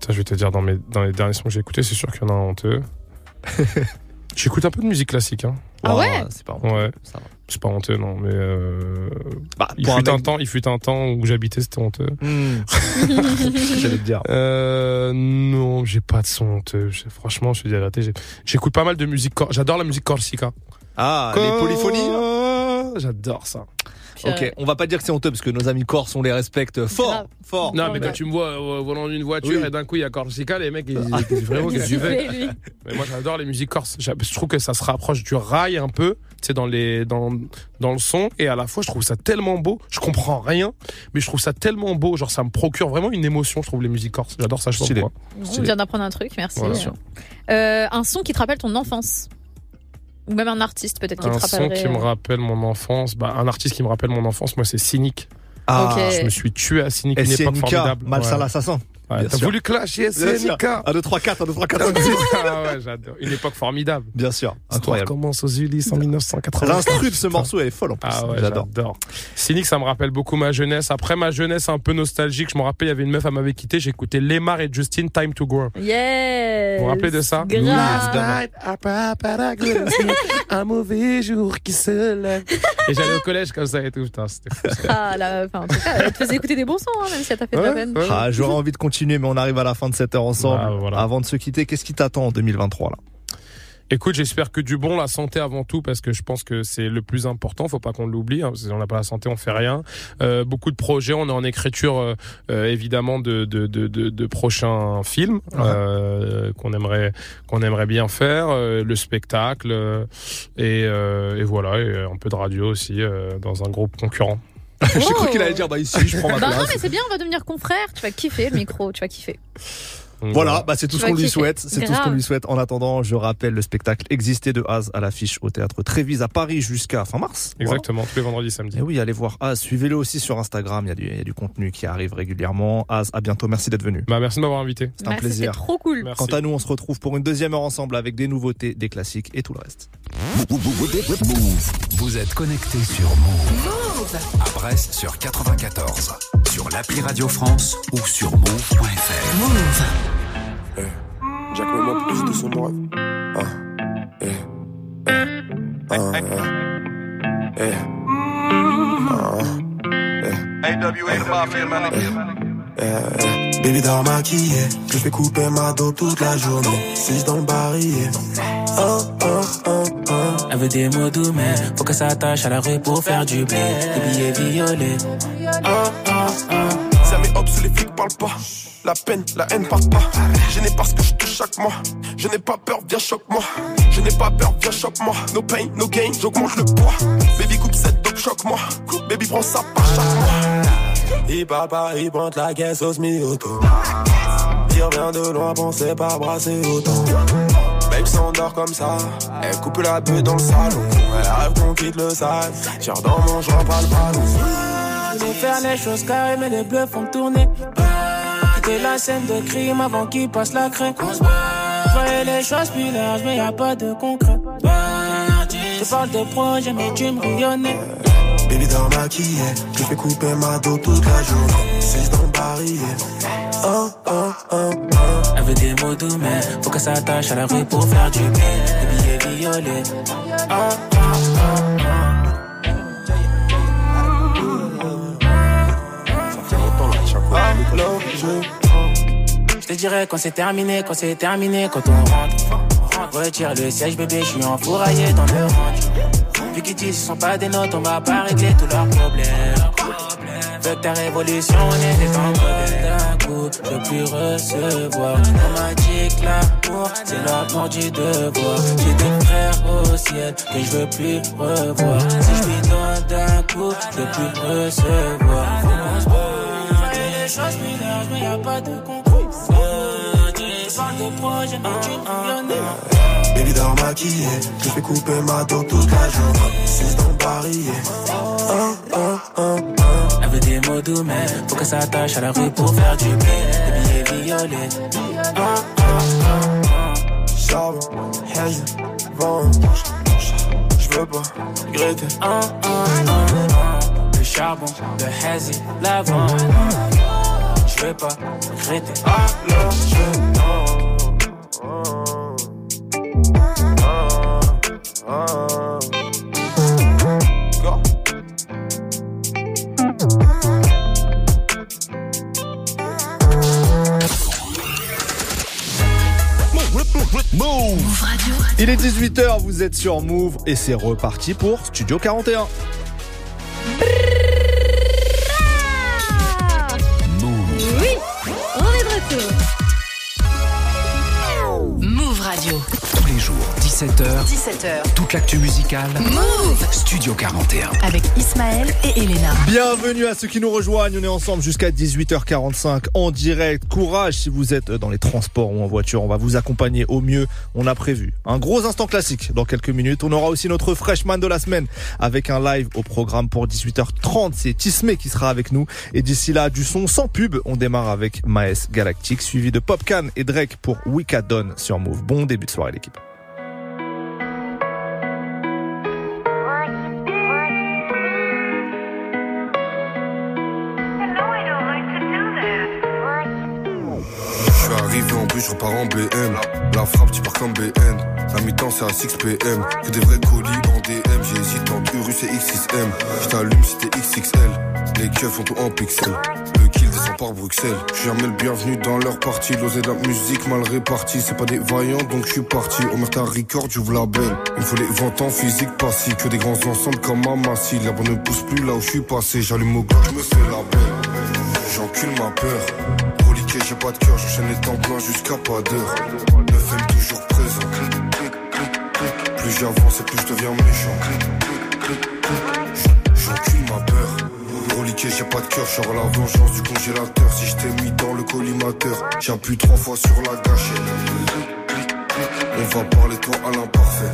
Putain, je vais te dire, dans, mes, dans les derniers sons que j'ai écoutés, c'est sûr qu'il y en a un honteux. J'écoute un peu de musique classique. Hein. Ah ouais C'est pas honteux. Ouais. C'est pas honteux, non, mais. Euh... Bah, Il, fut un mec- temps, il fut un temps où j'habitais, c'était honteux. Hmm. J'allais te dire. Euh, non, j'ai pas de son honteux. Franchement, je dis la j'écoute pas mal de musique. cor- J'adore la musique corsica. Ah, les polyphonies J'adore ça. Ok, on va pas dire que c'est honteux parce que nos amis corses, on les respecte fort, fort. Non, mais ouais. quand tu me vois euh, volant d'une voiture Oui. et d'un coup il y a Corsica, les mecs ils disent vraiment que tu. Mais moi j'adore les musiques corses. Je trouve que ça se rapproche du rail un peu, tu sais dans les dans dans le son et à la fois je trouve ça tellement beau. Je comprends rien, mais je trouve ça tellement beau, genre ça me procure vraiment une émotion. Je trouve les musiques corses. J'adore ça. Je pourquoi. On vient d'apprendre un truc, merci. Voilà. Euh, un son qui te rappelle ton enfance. Ou même un artiste peut-être qui Un te son rappellerait. qui me rappelle mon enfance, bah un artiste qui me rappelle mon enfance, moi c'est Cynic. Ah, Ok. Je me suis tué à Cynic, une époque formidable. Malsa Ouais. l'assassin. Ouais, T'as voulu clasher. SNK 1, 2, 3, 4, 1, 2, 3, 4, 5, 6. Ah ouais, j'adore. Une époque formidable. Bien sûr, incroyable. commence aux Ulysses en 1980. L'instru de ce morceau elle est folle en plus. Ah ouais, J'adore. Cynic, ça me rappelle beaucoup ma jeunesse. Après ma jeunesse un peu nostalgique, je me rappelle, il y avait une meuf, elle m'avait quitté. J'écoutais Lemar et Justin, Time to Grow. Yes. Vous vous rappelez de ça? Last night, un mauvais jour qui se lève. Et j'allais au collège comme ça et tout. Putain, c'était. Ah, là, enfin, en tout cas, elle te faisait écouter des bons sons, hein, même si elle t'a fait de la peine. ouais. Ah, j'aurais envie de continuer, mais on arrive à la fin de cette heure ensemble. Ah, voilà. Avant de se quitter, qu'est-ce qui t'attend en 2023 là? Écoute, j'espère que du bon, la santé avant tout, parce que je pense que c'est le plus important. Faut pas qu'on l'oublie. Hein, si on n'a pas la santé, on fait rien. Euh, beaucoup de projets. On est en écriture, euh, euh, évidemment, de, de, de, prochains films euh, qu'on aimerait qu'on aimerait bien faire. le spectacle et, et voilà, et un peu de radio aussi dans un groupe concurrent. J'ai Oh. cru qu'il allait dire bah ici je prends ma Bah non, place. mais c'est bien, on va devenir confrère. Tu vas kiffer le micro, tu vas kiffer. Voilà, bah c'est tout Tu ce qu'on lui souhaite. C'est tout ce qu'on lui souhaite. En attendant, je rappelle le spectacle Exister de Az à l'affiche au théâtre Trévise à Paris jusqu'à fin mars. Voilà. Exactement, tous les vendredis, samedis. Et oui, allez voir Az. Suivez-le aussi sur Instagram. Il y, a du, il y a du contenu qui arrive régulièrement. Az, à bientôt. Merci d'être venu. Bah, merci de m'avoir invité. C'est un Merci, plaisir. Trop cool. Merci. Quant à nous, on se retrouve pour une deuxième heure ensemble avec des nouveautés, des classiques et tout le reste. Vous êtes connecté sur Move. À Brest sur 94. Sur l'appli Radio France ou sur move.fr. Move. Jack, mets-moi plus de son. Ah, eh, eh, ah, eh, eh, ah, eh, eh. Baby dort maquillée, je fais couper ma dos toute la journée. Six dans le barillet. Oh, oh, oh, oh. Elle veut des mots doux, mais faut qu'elle s'attache à la rue pour faire du blé. Des billets violets. Oh, oh, oh. Ça met hop sous les flics parlent pas. La peine, la haine part pas. Je n'ai pas ce que je touche chaque mois. Je n'ai pas peur, viens choque-moi. Je n'ai pas peur, viens choque-moi. No pain, no gain, j'augmente le poids. Baby coupe cette dope, choque-moi. Baby prends ça par chaque mois. Il parle pas, il pointe la caisse au semi-auto. Il revient de loin, pensez pas brasser autant. Babe s'endort comme ça, elle coupe la bulle dans le salon. Elle rêve qu'on quitte le sale. Tire dans mon joint, pas le ballon. Je veux faire les choses carrées, mais les bleus font tourner. Quitter la scène de crime avant qu'il passe la craie. Je voyais les choses plus larges, mais y a pas de concret. Je parle de projet, mais tu me rayonnais. Baby dort maquillée, je fais couper ma dos toute la journée. C'est dans le barillet. Oh, oh, oh, oh. Elle veut des mots doux, mais faut qu'elle s'attache à la rue pour faire du bien. Des billets violets. Oh, oh, oh, Je te dirais quand c'est terminé, quand c'est terminé, quand on rentre. Retire le siège, bébé, je suis enfouraillé dans le range. Vu qu'ils disent ce sont pas des notes, on va pas régler tous leurs problèmes. Veux que ta révolution, on était en problème d'un coup. Je veux plus recevoir. On m'a dit que l'amour, c'est l'amour du devoir. J'ai des frères au ciel que je veux plus revoir. Si je lui donne d'un coup, je veux plus recevoir. Parle. Les choses mineures, mais y a pas de concours. Je parle de projet, mais tu maquillée, je fais couper ma dos toute la journée. C'est dans barillet. Oh, oh, veut des mots doux, mais faut qu'elle s'attache à la rue pour faire du bien. Des billets violets. Charbon, vent. Je veux pas regretter. Le charbon, le hazy, l'avant. Je veux pas regretter. Alors je. Il est 18h, vous êtes sur Move et c'est reparti pour Studio 41. 17h, 17h. toute l'actu musicale. Move Studio 41. avec Ismaël et Elena. Bienvenue à ceux qui nous rejoignent. On est ensemble jusqu'à 18h45 en direct. Courage si vous êtes dans les transports ou en voiture. On va vous accompagner au mieux. On a prévu un gros instant classique dans quelques minutes. On aura aussi notre freshman de la semaine avec un live au programme pour 18h30. C'est Tismé qui sera avec nous. Et d'ici là, du son sans pub. On démarre avec Maes Galactic suivi de Popcan et Drake pour Wicadon sur Move. Bon début de soirée l'équipe. Je repars en BM. La frappe, tu pars comme BN. La mi-temps, c'est à 6 PM. Que des vrais colis en DM. J'hésite entre Urus et X6M. Je t'allume si t'es XXL. Les keufs font tout en pixels. Le kill descend par Bruxelles. Je suis jamais le bienvenu dans leur partie. L'osé de la musique mal répartie. C'est pas des vaillants, donc je suis parti. Omerta Record, j'ouvre la belle. Il me faut les ventes en physique passif. Que des grands ensembles comme Amassi. La bonne ne pousse plus là où je suis passé. J'allume au glock, je me fais la belle. J'encule ma peur. Reliqué, j'ai pas de cœur, j'enchaîne les temps pleins jusqu'à pas d'heure. Le FM toujours présent. Plus j'avance et plus je deviens méchant. J'encule ma peur. Reliqué, j'ai pas de cœur, je la vengeance du congélateur. Si je t'ai mis dans le collimateur, j'appuie trois fois sur la gâchette. On va parler toi à l'imparfait.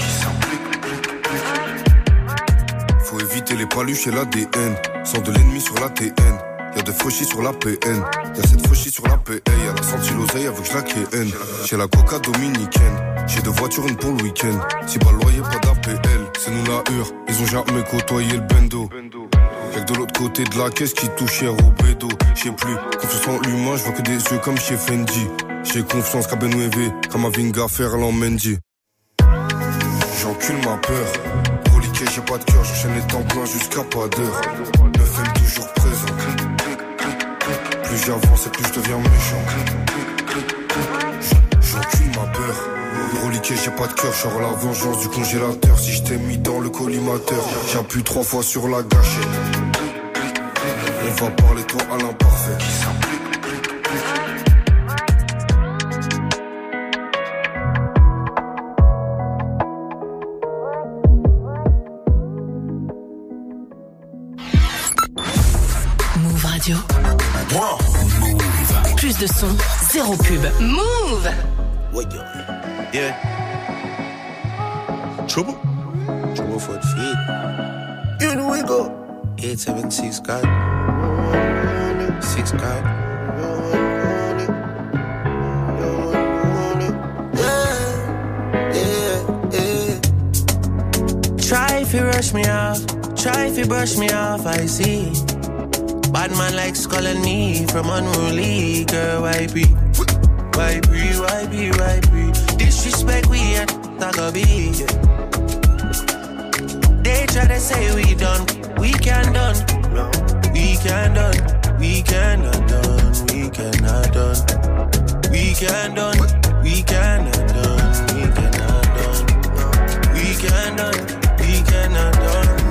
Faut éviter les paluches et l'ADN. Sans de l'ennemi sur la TN. Y'a de fauchis sur la PN. Y'a cette fauchis sur la PA. Elle a senti l'oseille avec la KN. J'ai la coca dominicaine. J'ai deux voitures, une pour le week-end. Si pas loyer, pas d'APL. C'est nous la hure. Ils ont jamais côtoyé le bendo. Y'a que de l'autre côté de la caisse qui touche au bédo. J'sais plus, confiance en l'humain, je vois que des yeux comme chez Fendi. J'ai confiance qu'à Benouévé, comme à Vinga Ferland Mendy. J'encule ma peur. Reliqué, j'ai pas de cœur, j'enchaîne les temps pleins jusqu'à pas d'heure. FM toujours. Plus j'avance et plus je deviens méchant. J'encule ma peur. Reliqué, j'ai pas de cœur, j'aurai la vengeance du congélateur. Si je t'ai mis dans le collimateur, j'appuie trois fois sur la gâchette. On va parler toi à l'imparfait. Move Radio. Plus de son, zéro pub. Move Yeah. Trouble? Trouble for the feet. You know we go. 876 God. 6 God. Yeah, yeah, yeah. Try if you rush me off. Try if you brush me off, I see. Bad man likes calling me from unruly. Girl, why be? Why be? Why be? Why be? Disrespect we at Taga be. They try to say we done, we can done. No. We can done, we cannot done, we cannot done. We can done, we cannot done, we cannot done. We can done, we cannot done,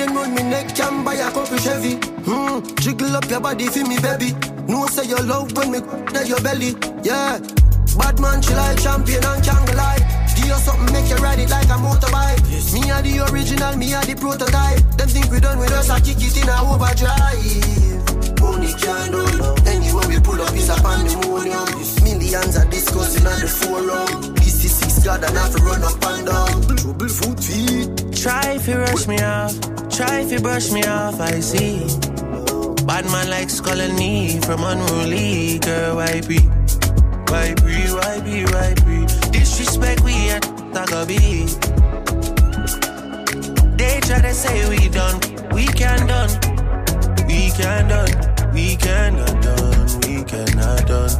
Chain round me neck, can buy a couple Chevy. Hmm, jiggle up your body for me, baby. No say your love when me at your belly. Yeah, bad man, she like champion and can't lie. Give you something, make you ride it like a motorbike. Me are the original, me are the prototype. Them think we done with us, I kick it in a overdrive. Money can't run. Anywhere we pull up is a pandemonium. Millions are discussing on the forum. This is six God and have to run up and down. Trouble foot feet. Try if you rush me off, try if you brush me off, I see. Bad man likes calling me from unruly. Girl, why be? Why be? Why be? Why be? Disrespect we at Taga be. They try to say we done, we can done. We can done, we cannot done, we cannot done.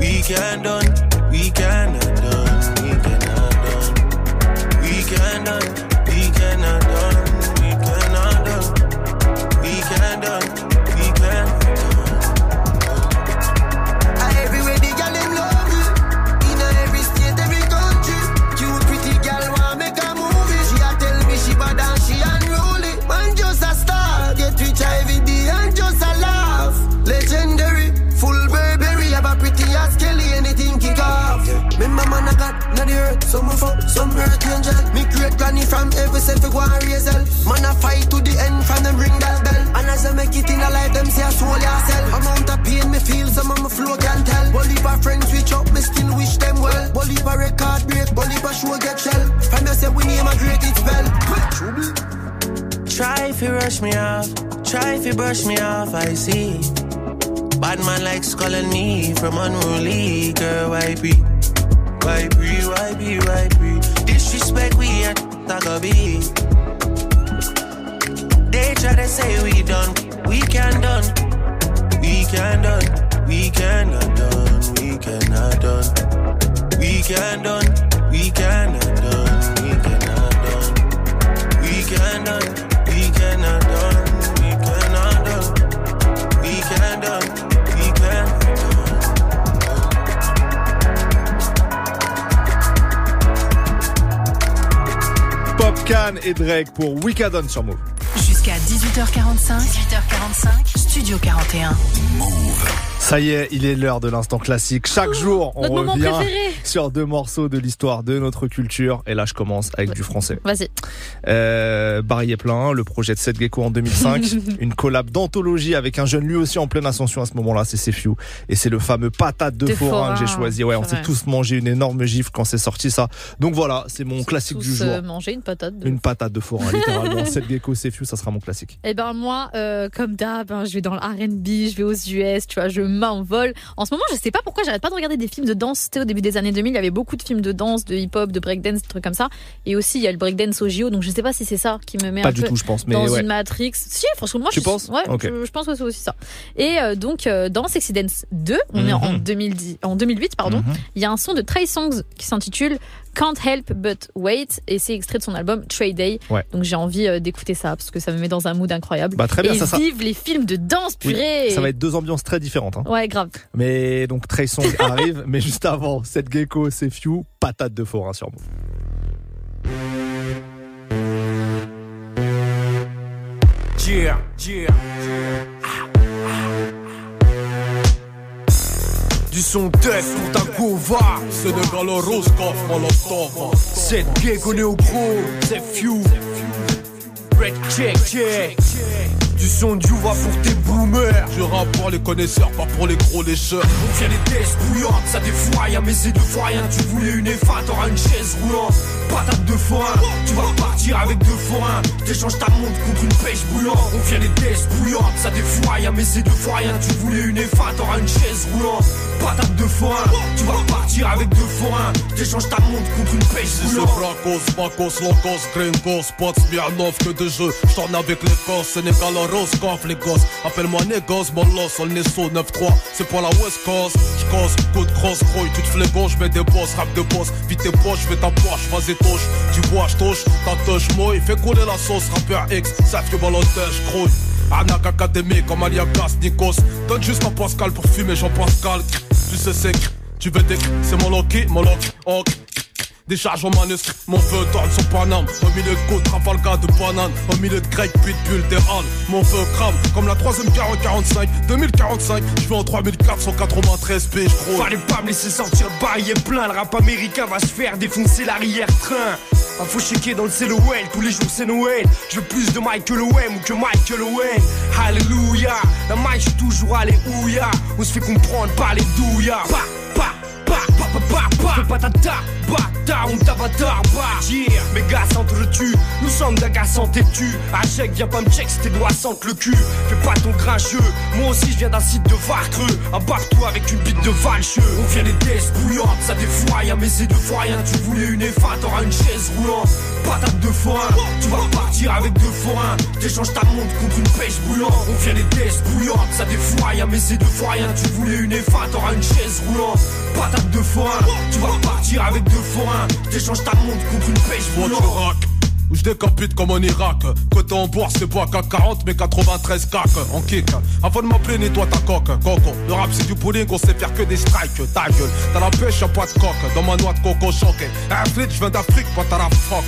We can done, we cannot done, we cannot done. We can done, we cannot done, Some fuck, some earth angel. Me great granny from every self go and raise hell. Man a fight to the end from them ring that bell. And as I make it in a life, them say I soul yourself. Amount of pain me feel, some of my flow can tell. Bully for friends switch up, me still wish them well. Bully for record break, bully for show get shell. From you say we name a great it spell. Try if you rush me off, try if you brush me off, I see. Bad man likes calling me from unruly. Girl, why be? Why be? Why be? Why be? Disrespect we at Taga be. They try to say we done, we can done. We can done, we cannot done, we cannot done. We can done, we cannot Popcan et Drake pour Wickedon sur Move. Jusqu'à 18h45. 18h45. Studio 41. Ça y est, il est l'heure de l'instant classique. Chaque jour, on revient sur deux morceaux de l'histoire de notre culture. Et là, je commence avec du français. Vas-y. Euh, Barry est plein, le projet de Seth Gecko en 2005, une collab d'anthologie avec un jeune lui aussi en pleine ascension à ce moment-là, c'est Sefiu. Et c'est le fameux patate de, De forain que j'ai forain, choisi. Ouais, on s'est tous mangé une énorme gifle quand c'est sorti ça. Donc voilà, c'est mon classique du Tous jour. euh, manger une patate. de- Une patate de forain, littéralement. Seth Gecko, Sefiu, ça sera mon classique. Eh ben moi, euh, comme d'hab, hein, je vais dans le R&B, je vais aux US, tu vois, je m'envole. En ce moment, je sais pas pourquoi j'arrête pas de regarder des films de danse. C'était au début des années 2000, il y avait beaucoup de films de danse, de hip-hop, de breakdance, des trucs comme ça. Et aussi, il y a le breakdance au JO, donc je sais pas si c'est ça qui me met Pas un du peu tout, je pense, mais dans ouais. une Matrix. Si, franchement, moi, Tu je, penses? ouais, je, je pense que c'est aussi ça. Et euh, donc, euh, dans Sexy Dance 2, on est en, Mhm. 2010, en 2008, pardon, Mhm. il y a un son de Trey Songs qui s'intitule Can't Help But Wait, et c'est extrait de son album Trade Day. Ouais. Donc j'ai envie euh, d'écouter ça parce que ça me met dans un mood incroyable. Bah, très bien, et ça sera- vive les films de danse Oui, purée. ça va être deux ambiances très différentes. Hein. Ouais, grave. Mais donc Trey Songz arrive, mais juste avant, Seth Gecko, Sefiu, patate de forain sur Move. Yeah, yeah. Du son test pour ta gova Sénégal Roscoff, Molotov C'est gay qu'on est au gros C'est few Red check, check Du son du va pour tes boomers Je rappe pour les connaisseurs, pas pour les gros lécheurs On vient des tests bouillantes, ça défouraille Mais c'est deux fois rien, tu voulais une F1, t'auras une chaise roulante patate de forain. Tu vas partir avec deux forains. T'échanges ta montre contre une pêche bouillante. On vient les tests bouillantes, ça défouraille, mais c'est deux fois rien. Tu voulais une F1, t'auras une chaise roulante. Patate de forain, tu vas partir avec deux forains. T'échanges ta montre contre une pêche Si c'est. Fracos, Macos, Locos, Gringos, Spots, Smirnov, que de jeux. J'tourne avec les gosses, Sénégal, Appelle-moi Négos, Molos, on est saut 9-3. C'est pour la West Coast. J'cose, coup de cross, croy, tu te gauche, j'mets des boss, rap de boss. Vite tes poches, j'fais ta poche, vas-y, touche. Tu vois, j'touche, ta touche, moi, fais couler la sauce, rappeur X, savent que balotage, grouille. Anak Academy comme Aliagas, Nikos. Donne juste un Pascal pour fumer Jean-Pascal. Tu sais, c'est tu veux des c'est mon Loki, mon Loki, ok. Décharge en manuscrit, mon feu tourne sur Paname Au milieu de côte, Trafalgar de banane Au milieu de grec, pitbull, des halles Mon feu crame, comme la troisième guerre en 45 2045, je vais en 3493 piges, gros Fallait pas me laisser sortir le barillet plein. Le rap américain va se faire défoncer l'arrière-train. Un faux chéquier dans le CLOL, tous les jours c'est Noël. Je veux plus de Michael Owen que Michael Owen. Alléluia, la maille, je suis toujours alléluia. On se fait comprendre par les douillas. Pa, pa, pa, pa, pa, pa, pa. Fais pas ta ta, bâtard, on t'avatar, bah. Yeah, mes gars s'entretuent, nous sommes d'agaçants têtus. Achèque, viens pas me check si tes doigts sentent le cul. Fais pas ton grincheux, moi aussi je viens d'un site de Varcreux. Embarque-toi avec une bite de valcheux. On vient les tests bouillantes, ça défouraille, mais c'est deux fois rien. Tu voulais une F1, t'auras une chaise roulante. Patate de forain, tu vas repartir avec deux forains. T'échanges ta montre contre une pêche bouillante. On vient les tests bouillantes, ça défouraille, mais c'est deux fois rien. Tu voulais une F1, t'auras une chaise roulante. Patate de forain, tu vas partir avec deux forains, t'échanges ta montre contre une pêche volante où je décapite comme en Irak. Côté en boire, c'est bois qu'à 40, mais 93 cac en kick. Avant de m'appeler, nettoie ta coque, coco. Le rap, c'est du bowling, on sait faire que des strikes. Ta gueule, t'as la pêche, à poids de coque. Dans ma noix de coco choqué. Un flit, je viens d'Afrique, pas t'as la froque.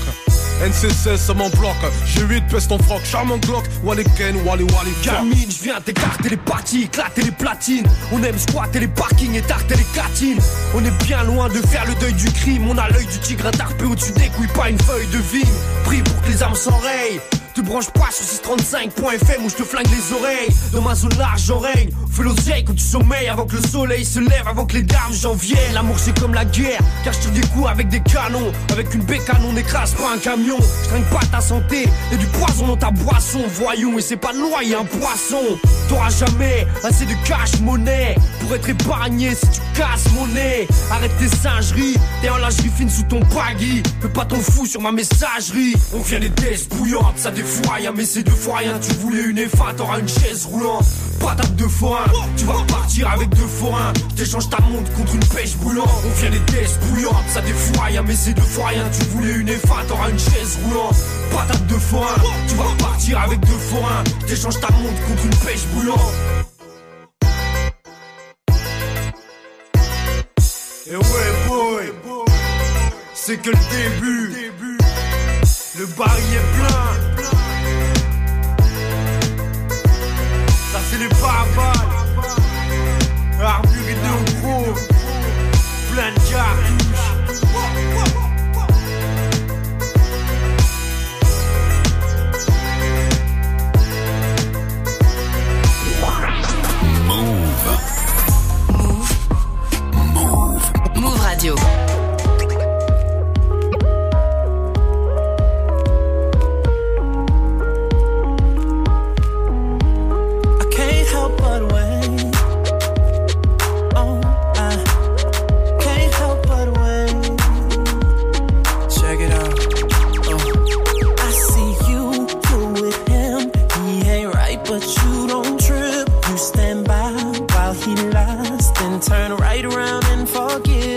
NC16, ça m'en bloque. G8, pèse ton froc, charmant Glock. Wally Ken, Wally Wally. Je viens t'écarter les parties, éclater les platines. On aime squatter les parkings et tarter les catines. On est bien loin de faire le deuil du crime. On a l'œil du tigre interpé au-dessus des couilles, pas une feuille de vigne. Pris pour que les armes s'enrayent. Te branche pas sur 635.fm où je te flingue les oreilles. Dans ma zone large, j'en règne. Fais l'oseille quand tu sommeilles avant que le soleil se lève, avant que les dames j'en viennent. L'amour c'est comme la guerre, car je tire des coups avec des canons. Avec une bécane, on n'écrase pas un camion. Je pas ta santé, et du poison dans ta boisson. Voyons, et c'est pas de loi, y a un poisson. T'auras jamais assez de cash monnaie pour être épargné si tu casses mon nez. Arrête tes singeries, t'es en lingerie fine sous ton baggy. Fais pas ton fou sur ma messagerie. On vient des tests bouillantes, ça défouraille, mais c'est deux fois rien. Tu voulais une F1, t'auras une chaise roulante. Patate de forain, tu vas repartir avec deux forains. T'échanges ta montre contre une pêche boulante. On vient des tests bouillantes, ça défouraille, mais c'est deux fois rien. Tu voulais une F1, t'auras une chaise roulante. Patate de forain, tu vas repartir avec deux forains. T'échanges ta montre contre une pêche boulante. Et ouais, boy, c'est que le début. Le baril est plein. C'est les barbares. Armure et deux gros. Plein de cartouches. Lies, then turn right around and forgive.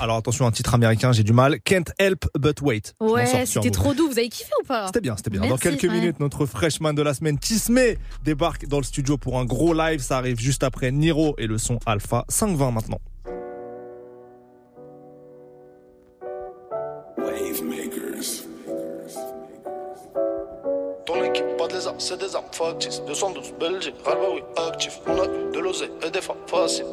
Alors attention, un titre américain, j'ai du mal. Can't help but wait. Ouais, c'était trop doux. Vous avez kiffé ou pas? C'était bien, c'était bien. Dans quelques ouais. minutes, notre freshman de la semaine, Tismé, débarque dans le studio pour un gros live. Ça arrive juste après Niro et le son Alpha 520 maintenant. Wavemakers. Ton équipe, pas de lézard, c'est des armes factices. 212 Belgique, Ralba, oui, actif. On a eu de l'oseille et des femmes faciles.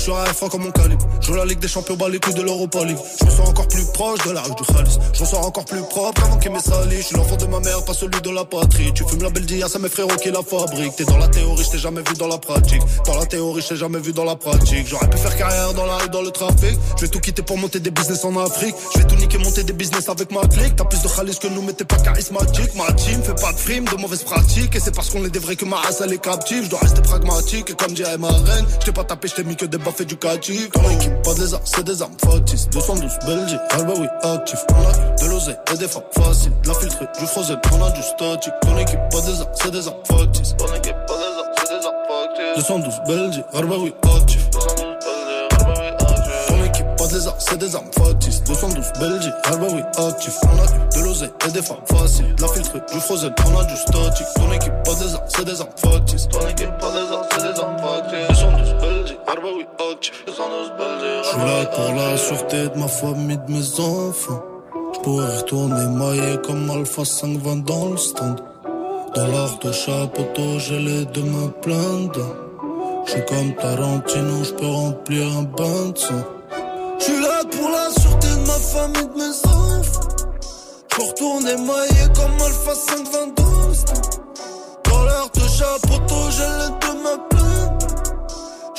Je suis un F1 comme mon calibre. Je la Ligue des Champions, bas les de l'Europa League. Je me sens encore plus proche de la rue du Khalis. Je sens encore plus propre avant qu'il m'ait sali. Je suis l'enfant de ma mère, pas celui de la patrie. Tu fumes la belle dia, c'est mes frérots qui la fabriquent. T'es dans la théorie, je t'ai jamais vu dans la pratique. Dans la théorie, je t'ai jamais vu dans la pratique. J'aurais pu faire carrière dans la rue, dans le trafic. Je vais tout quitter pour monter des business en Afrique. Je vais tout niquer, monter des business avec ma clique. T'as plus de Khalis que nous, mais t'es pas charismatique. Ma team fait pas de frime, de mauvaises pratiques. Et c'est parce qu'on est des vrais que ma race elle est captive. Je dois rester pragmatique. Et comme dirait ma reine, je t'ai pas tapé, je t'ai mis que des baffes éducatifs. Dans l'équipe, pas de lézard, c'est des armes factices. 212 Belgique, Alba, oui, actif. On a eu de l'oseille et des femmes faciles. De la filtrée, du frozen, on a du statique. Ton équipe, pas de lézard, c'est des armes factices. Ton équipe, pas de lézard, c'est des armes factices. 212 Belgique, Alba, oui, actif. 212 Belgique, Alba, oui, actif. Ton équipe, pas de lézard, c'est des armes factices. 212 Belgique, Alba, oui, actif. On a eu de l'oseille et des femmes faciles. De la filtrée, du frozen, on a du statique. Ton équipe, pas de lézard, c'est des armes factices. Ton équipe, pas de lézard, c'est des armes factices. Je suis là pour la sûreté de ma famille, de mes enfants. Je pourrais retourner maillé comme Alpha 520 dans le stand. Dans l'art de chapeau, j'ai les deux mains pleines. Je suis comme Tarantino, je peux remplir un bain de sang. Je suis là pour la sûreté de ma famille, de mes enfants. Je retourner maillé comme Alpha 520 dans le stand. Dans l'art de chapeau, j'ai les deux mains pleines.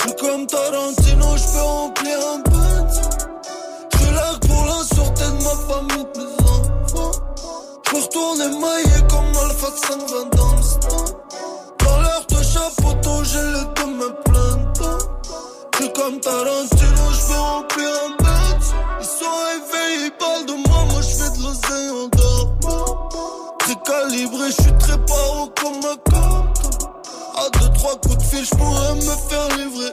Suis comme Tarantino, je peux remplir un de sang. Je là pour la sûreté de ma famille, de mes enfants. Je peux retourner maillé comme Alpha 520 dans le. Dans l'heure de chapeau, j'ai le mains plein dedans. Je suis comme Tarantino, je peux remplir un bête. Ils sont réveillés, ils parlent de moi, moi je fais de en dormant. Très calibré, je suis très paro comme ma carte. À deux, trois coups de fil, je pourrais me faire livrer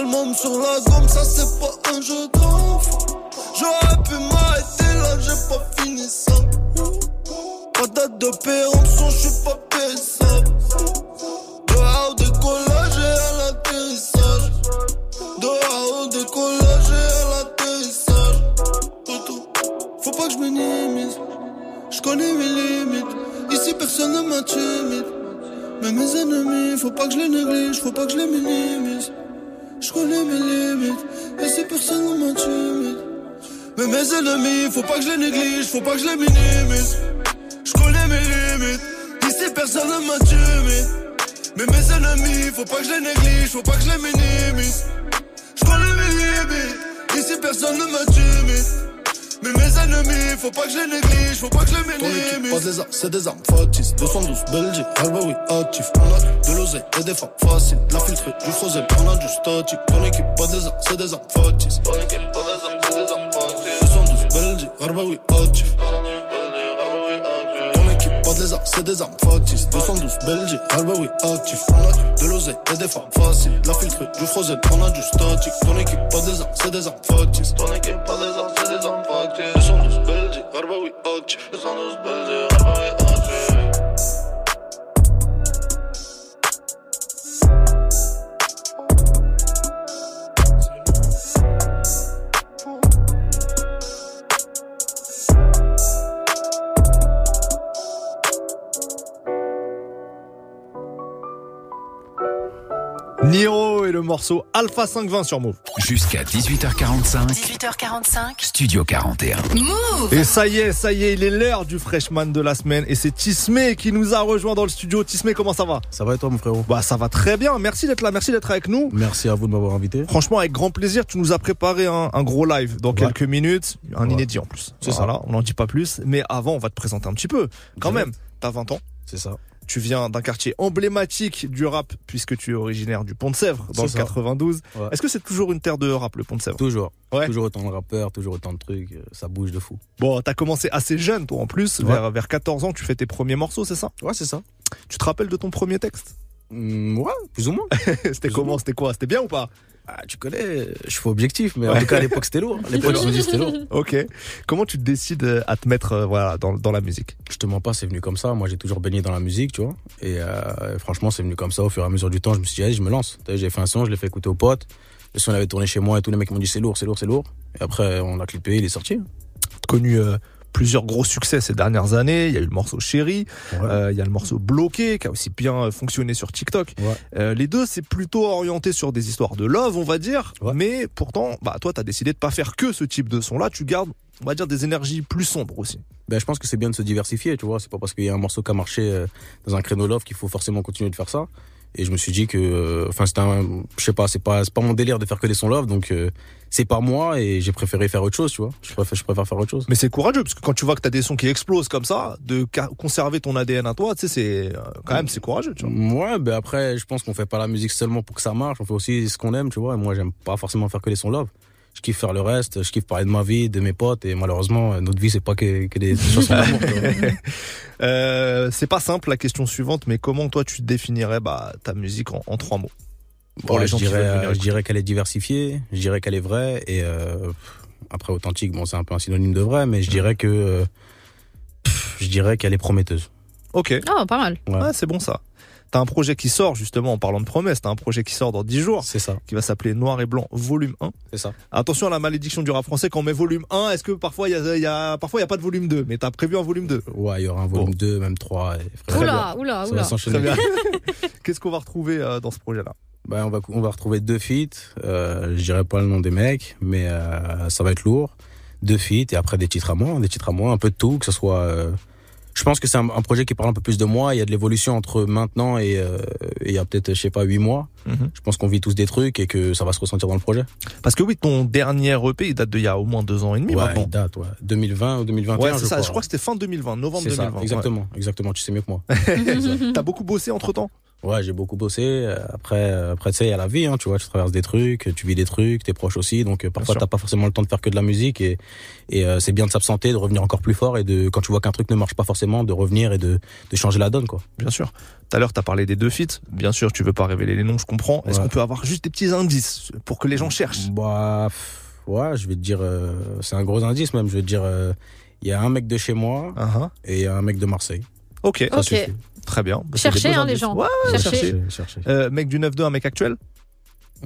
une môme sur la gomme, ça c'est pas un jeu d'enfant. J'aurais pu m'arrêter là, j'ai pas fini ça. Pas date de péremption, je suis pas périssable. Dehors au décollage et à l'atterrissage. Dehors au décollage et à l'atterrissage. Faut pas que je minimise, je connais mes limites. Ici personne ne m'intime. pas que je les néglige, faut pas que je les minimise. Je connais mes limites, et personne ne m'intimide. Mais mes ennemis, faut pas que je les néglige, faut pas que je les minimise. Je connais mes limites, ici personne ne m'intimide. Mais mes ennemis, faut pas que je les néglige, faut pas que je les minimise. Je connais mes limites, ici personne ne m'intimide. Mais mes ennemis, faut pas que je les néglige, faut pas que je les minimise. Pas des armes, c'est des armes factices. 212 Belgique, Alba oui, actif. On a de l'oseille et des femmes faciles. La filtrée, du frozen, on a du statique. Ton équipe, pas des armes, c'est des armes factices. Ton équipe, pas des armes, c'est des armes factices. 212 Belgique, Alba oui, actif. Des c'est des armes factices. 212 Belgique, Alba oui, actif. On a du, de l'oseille et des femmes faciles. La filtrée, du frozen, on a du statique. Ton équipe, pas des armes, c'est des armes factices. Ton équipe, pas des armes, c'est des armes factices. 212 Belgique, Alba oui, actif. 212 Belgique, Alba oui, actif. Le morceau Alpha 520 sur Move. Jusqu'à 18h45, 18h45. Studio 41. Move Et ça y est, ça y est, il est l'heure du freshman de la semaine et c'est Tismé qui nous a rejoint dans le studio. Tismé, comment ça va? Ça va et toi mon frérot? Bah ça va très bien, merci d'être là, merci d'être avec nous. Merci à vous de m'avoir invité. Franchement, avec grand plaisir, tu nous as préparé un, un gros live dans Ouais. quelques minutes, un Ouais. inédit en plus. C'est voilà, on n'en dit pas plus, mais avant, on va te présenter un petit peu. Quand Direct. même, t'as 20 ans. C'est ça. Tu viens d'un quartier emblématique du rap puisque tu es originaire du Pont de Sèvres dans le C'est ça. 92. Ouais. Est-ce que c'est toujours une terre de rap le Pont de Sèvres Toujours. Ouais. Toujours autant de rappeurs, toujours autant de trucs. euh, Ça bouge de fou. Bon, t'as commencé assez jeune toi en plus, Ouais. vers, vers 14 ans, tu fais tes premiers morceaux, c'est ça? Ouais, c'est ça. Tu te rappelles de ton premier texte? Mm, ouais, plus ou moins. C'était comment? C'était quoi? C'était bien ou pas? Ah, tu connais, je suis objectif, mais en tout cas à l'époque c'était lourd. À l'époque je me dis c'était lourd. Ok. Comment tu te décides euh, à te mettre euh, voilà, dans, dans la musique? Je te mens pas, c'est venu comme ça. Moi j'ai toujours baigné dans la musique, tu vois. Et euh, franchement, c'est venu comme ça au fur et à mesure du temps. Je me suis dit, allez, je me lance. T'as vu, J'ai fait un son, je l'ai fait écouter aux potes. Le son il avait tourné chez moi et tous les mecs m'ont dit c'est lourd, c'est lourd, c'est lourd. Et après on l'a clippé, il est sorti. connu euh, plusieurs gros succès ces dernières années. Il y a eu le morceau Chéri, euh, il y a le morceau Bloqué qui a aussi bien euh, fonctionné sur TikTok. Euh, les deux, c'est plutôt orienté sur des histoires de love, on va dire. Mais pourtant, bah toi, t'as décidé de pas faire que ce type de son-là. Tu gardes, on va dire, des énergies plus sombres aussi. Ben, je pense que c'est bien de se diversifier, tu vois. C'est pas parce qu'il y a un morceau qui a marché dans un créneau love qu'il faut forcément continuer de faire ça. Et je me suis dit que, euh, enfin, c'était un, je sais pas, c'est pas, c'est pas mon délire de faire que des sons love, donc euh, c'est pas moi et j'ai préféré faire autre chose, tu vois. Je préfère, je préfère faire autre chose. Mais c'est courageux parce que quand tu vois que t'as des sons qui explosent comme ça, de conserver ton ADN à toi, tu sais, c'est euh, quand même c'est courageux, tu vois. Ouais, ben après, je pense qu'on fait pas la musique seulement pour que ça marche, on fait aussi ce qu'on aime, tu vois. Et moi, j'aime pas forcément faire que des sons love. Je kiffe faire le reste, je kiffe parler de ma vie, de mes potes, et malheureusement, notre vie, c'est pas que, que des chansons d'amour. Euh, c'est pas simple la question suivante, mais comment toi tu définirais bah, ta musique en, en trois mots? Pour Ouais, les gens je dirais, euh, je dirais qu'elle est diversifiée, je dirais qu'elle est vraie et euh, après authentique, bon c'est un peu un synonyme de vrai, mais je dirais que euh, je dirais qu'elle est prometteuse. Ok. Oh, pas mal. Ouais. Ouais, c'est bon ça. T'as un projet qui sort justement en parlant de promesses, t'as un projet qui sort dans 10 jours. C'est ça. Qui va s'appeler Noir et Blanc volume 1. C'est ça. Attention à la malédiction du rap français quand on met volume 1, est-ce que parfois il y a, il y a parfois il y a pas de volume 2, mais t'as prévu un volume 2 Ouais, il y aura un volume 2, même 3. Et frère, Oula, oula, ça oula. Qu'est-ce qu'on va retrouver euh, dans ce projet-là? Ben, on, va, on va retrouver deux feats. Euh, je dirais pas le nom des mecs, mais euh, ça va être lourd. Deux feats et après des titres à moi, des titres à moi, un peu de tout, que ce soit. Je pense que c'est un, un projet qui parle un peu plus de moi. Il y a de l'évolution entre maintenant et, euh, et il y a peut-être, je sais pas, huit mois. Mhm. Je pense qu'on vit tous des trucs et que ça va se ressentir dans le projet. Parce que oui, ton dernier EP, il date d'il y a au moins deux ans et demi ouais, maintenant. il date, ouais. 2020 ou 2021, Ouais, c'est je ça. crois. Je crois que c'était fin 2020, novembre C'est ça, 2020. ouais. exactement, exactement. Tu sais mieux que moi. T'as beaucoup bossé entre temps Ouais, j'ai beaucoup bossé. Euh, Après, euh, après tu sais, il y a la vie, hein, tu vois, tu traverses des trucs, tu vis des trucs, t'es proche aussi, donc euh, parfois t'as pas forcément le temps de faire que de la musique et, et euh, c'est bien de s'absenter, de revenir encore plus fort et de quand tu vois qu'un truc ne marche pas forcément, de revenir et de, de changer la donne, quoi. Bien sûr. Tout à l'heure, t'as parlé des deux feats. Bien sûr, tu veux pas révéler les noms, je comprends. Est-ce Ouais. qu'on peut avoir juste des petits indices pour que les gens cherchent? Bah, ouais, je vais te dire, euh, c'est un gros indice même. Je vais te dire, euh, il y a un mec de chez moi Uh-huh. et il y a un mec de Marseille. Ok. Ça Ok. suffit. Très bien. Bah, Cherchez, hein, les gens. Ouais, ouais, Cherchez. cherchez. Cherchez. Euh, mec du 9-2, un mec actuel?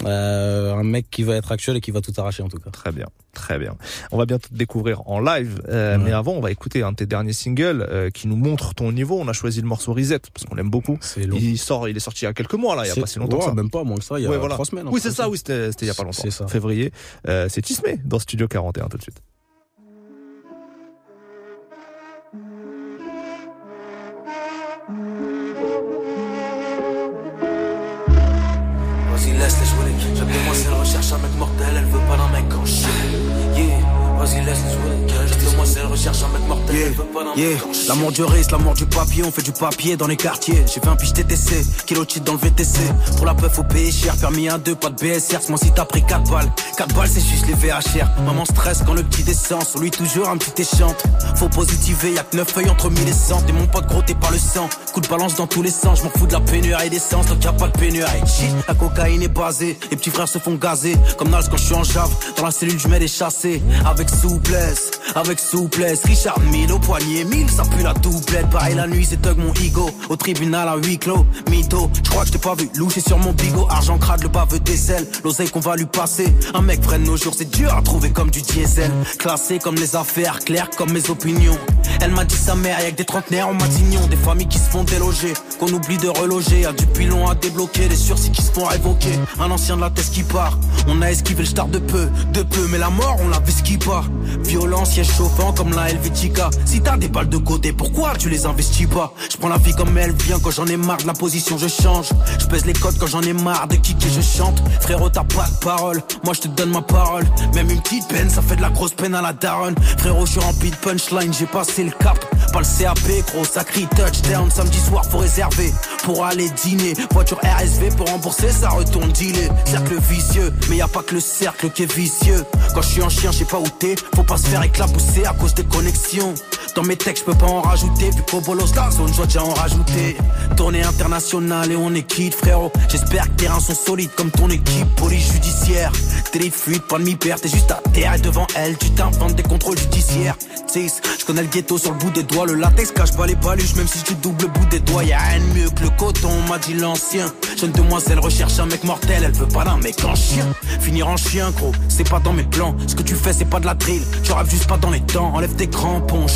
Euh, un mec qui va être actuel et qui va tout arracher en tout cas. Très bien, très bien. On va bientôt te découvrir en live, euh, Ouais. mais avant, on va écouter un de tes derniers singles euh, qui nous montre ton niveau. On a choisi le morceau Reset parce qu'on l'aime beaucoup. Il sort, il est sorti il y a quelques mois là, il y a pas si longtemps. que ouais, ça. même pas moins que ça, il y a Ouais, voilà. trois semaines, Oui, c'est ça, oui, c'était c'était il y a pas longtemps. C'est ça. Février. Euh, c'est Tismé dans Studio 41 tout de suite. Vas-y, laisse-les jouer. Chaque demoiselle recherche un mec mortel, elle veut pas d'un mec en chien. Vas-y, laisse-les jouer. Chaque demoiselle recherche un mec mortel, elle veut pas d'un Yeah, chien. l'amour du risque, l'amour du papier, on fait du papier dans les quartiers. J'ai fait un pitch TTC, kilo shit dans le VTC. Pour la peuf, faut payer cher, permis 1, 2, pas de BSR. C'est moi si t'as pris 4 balles. 4 balles, c'est juste les VHR. Maman stresse quand le petit descend, sur lui toujours un petit échante. Faut positiver, y'a que 9 feuilles entre 1000 et 100. Et mon pote gros, t'es pas le sang. Coup de balance dans tous les sens, je m'en fous de la pénurie d'essence, donc y'a pas de pénurie. Shit, la cocaïne est basée, les petits frères se font gazer. Comme Nals quand je suis en jave, dans la cellule, je mets des chassés. Avec souplesse, avec souplesse. Richard Mille au poignet, mille, ça pue la doublette. Pareil la nuit, c'est Tug mon ego. Au tribunal à huis clos, mytho. Je crois que je t'ai pas vu loucher sur mon bigot. Argent crade, le baveux des ailes. L'oseille qu'on va lui passer. Un mec de nos jours, c'est dur à trouver comme du diesel. Classé comme les affaires, clair comme mes opinions. Elle m'a dit sa mère, y'a que des trentenaires en Matignon. Des familles qui se font déloger, qu'on oublie de reloger. Y'a du pilon à débloquer, des sursis qui se font révoquer. Un ancien de la tête qui part. On a esquivé le star de peu, de peu, mais la mort, on l'a vu ce qui part. Violence, siège chauffant comme la Helvetica. Si t'as des balles de côté, pourquoi tu les investis pas? Je prends la vie comme elle vient, quand j'en ai marre de la position, je change. Je pèse les codes quand j'en ai marre de kicker, je chante. Frérot, t'as pas de parole, moi je te donne ma parole. Même une petite peine, ça fait de la grosse peine à la daronne. Frérot, je suis rempli de punchline, j'ai passé le cap. Pas le CAP, gros, sacré touchdown. Samedi soir, faut réserver pour aller dîner. Voiture RSV pour rembourser, ça retourne dealer. Cercle vicieux, mais y a pas que le cercle qui est vicieux. Quand je suis en chien, je sais pas où t'es. Faut pas se faire éclabousser à cause des connexions. Dans mes textes, je peux pas en rajouter. Vu qu'au bolos, la zone, je dois déjà en rajouter. Tournée internationale et on est quitte, frérot? J'espère que tes reins sont solides comme ton équipe. Police judiciaire, délit de fuite, pas de mi-perte. T'es juste à terre et devant elle, tu t'inventes des contrôles judiciaires. Je connais le ghetto sur le bout des doigts. Le latex cache pas les paluches, même si je double le bout des doigts. Y'a rien de mieux que le coton, m'a dit l'ancien. Jeune demoiselle recherche un mec mortel, elle veut pas d'un mec en chien. Finir en chien, gros, c'est pas dans mes plans. Ce que tu fais, c'est pas de la drill. Tu rêves juste pas dans les temps. Enlève tes crampons,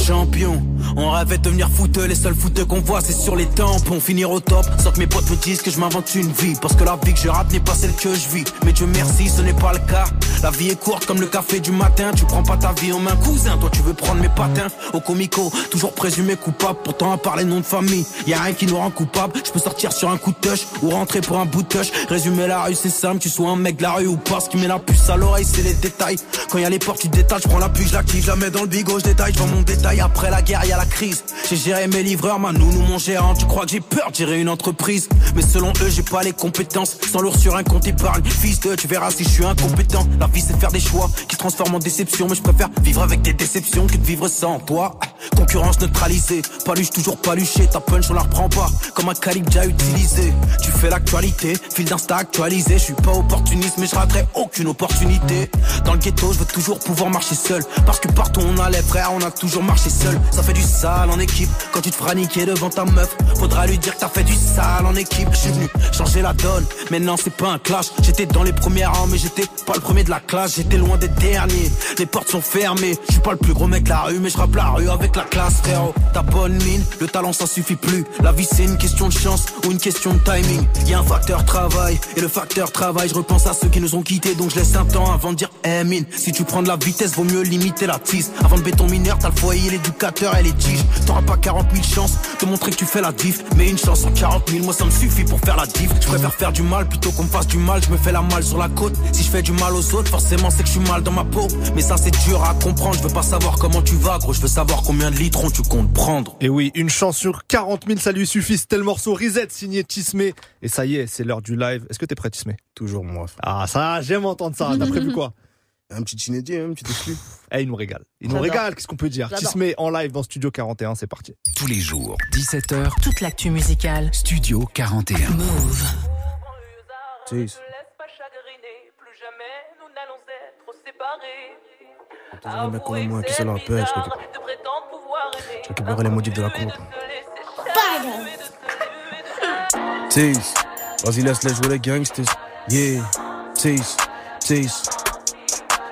On rêvait de devenir footeux, les seuls footeux qu'on voit, c'est sur les tampons. Finir au top, sans que mes potes me disent que je m'invente une vie. Parce que la vie que je rate n'est pas celle que je vis. Mais Dieu merci, ce n'est pas le cas. La vie est courte comme le café du matin. Tu prends pas ta vie en main, cousin. Toi, tu veux prendre mes patins. Au comico, toujours présumé coupable. Pourtant, à part les noms de famille, y a rien qui nous rend coupable. Je peux sortir sur un coup de touch ou rentrer pour un bout de touch. Résumer la rue, c'est simple. Tu sois un mec de la rue ou pas. Ce qui met la puce à l'oreille, c'est les détails. Quand y a les portes, tu détaches. Je prends la puce, je l'active, je la mets dans le bigot, je détaille. Je mon détail. Après la guerre, y a la crise. J'ai géré mes livreurs, ma nounou, mon gérant. Tu crois que j'ai peur de gérer une entreprise? Mais selon eux, j'ai pas les compétences. Sans lourd sur un compte épargne. Fils de, tu verras si je suis incompétent. La vie, c'est faire des choix qui transforment en déception. Mais je préfère vivre avec des déceptions que de vivre sans toi. Concurrence neutralisée, paluche toujours paluché, ta punch on la reprend pas, comme un calibre déjà utilisé. Tu fais l'actualité, fil d'insta actualisé, je suis pas opportuniste mais je raterai aucune opportunité. Dans le ghetto, je veux toujours pouvoir marcher seul, parce que partout on allait frère, on a toujours marché seul. Ça fait du sale en équipe, quand tu te feras niquer devant ta meuf, faudra lui dire que t'as fait du sale en équipe. Je suis venu changer la donne, maintenant c'est pas un clash, j'étais dans les premiers rangs mais j'étais pas le premier de la classe, j'étais loin des derniers. Les portes sont fermées, je suis pas le plus gros mec de la rue mais je la rue avec la classe frérot. Ta bonne mine, le talent ça suffit plus. La vie c'est une question de chance ou une question de timing. Y a un facteur travail et le facteur travail, je repense à ceux qui nous ont quittés donc je laisse un temps avant de dire eh mine. Si tu prends de la vitesse, vaut mieux limiter la tisse. Avant de béton mineur, t'as le foyer, l'éducateur et les tiges. T'auras pas 40 000 chances de montrer que tu fais la diff. Mais une chance en 40 000, moi ça me suffit pour faire la diff. Je préfère faire du mal plutôt qu'on me fasse du mal. Je me fais la malle sur la côte. Si je fais du mal aux autres, forcément c'est que je suis mal dans ma peau. Mais ça c'est dur à comprendre. Je veux pas savoir comment tu vas, gros. Je veux savoir combien de litrons tu comptes prendre. Et oui, une chance sur 40 000, ça lui suffit. C'était le morceau Reset signé Tismé. Et ça y est, c'est l'heure du live. Est-ce que t'es prêt, Tismé? Toujours moi. Ah, ça, j'aime entendre ça. T'as prévu quoi? Un petit inédit, un petit exclu. Eh, il nous régale. Il nous régale, qu'est-ce qu'on peut dire? J'adore. Tismé en live dans Studio 41, c'est parti. Tous les jours, 17h, Toute l'actu musicale. Studio 41. Move. Cheese. Un mec comme moi qui se la pêche. Je récupérer les motifs de la compte. Tease. Vas-y, laisse-les jouer les gangsters. Yeah. Tease, tease.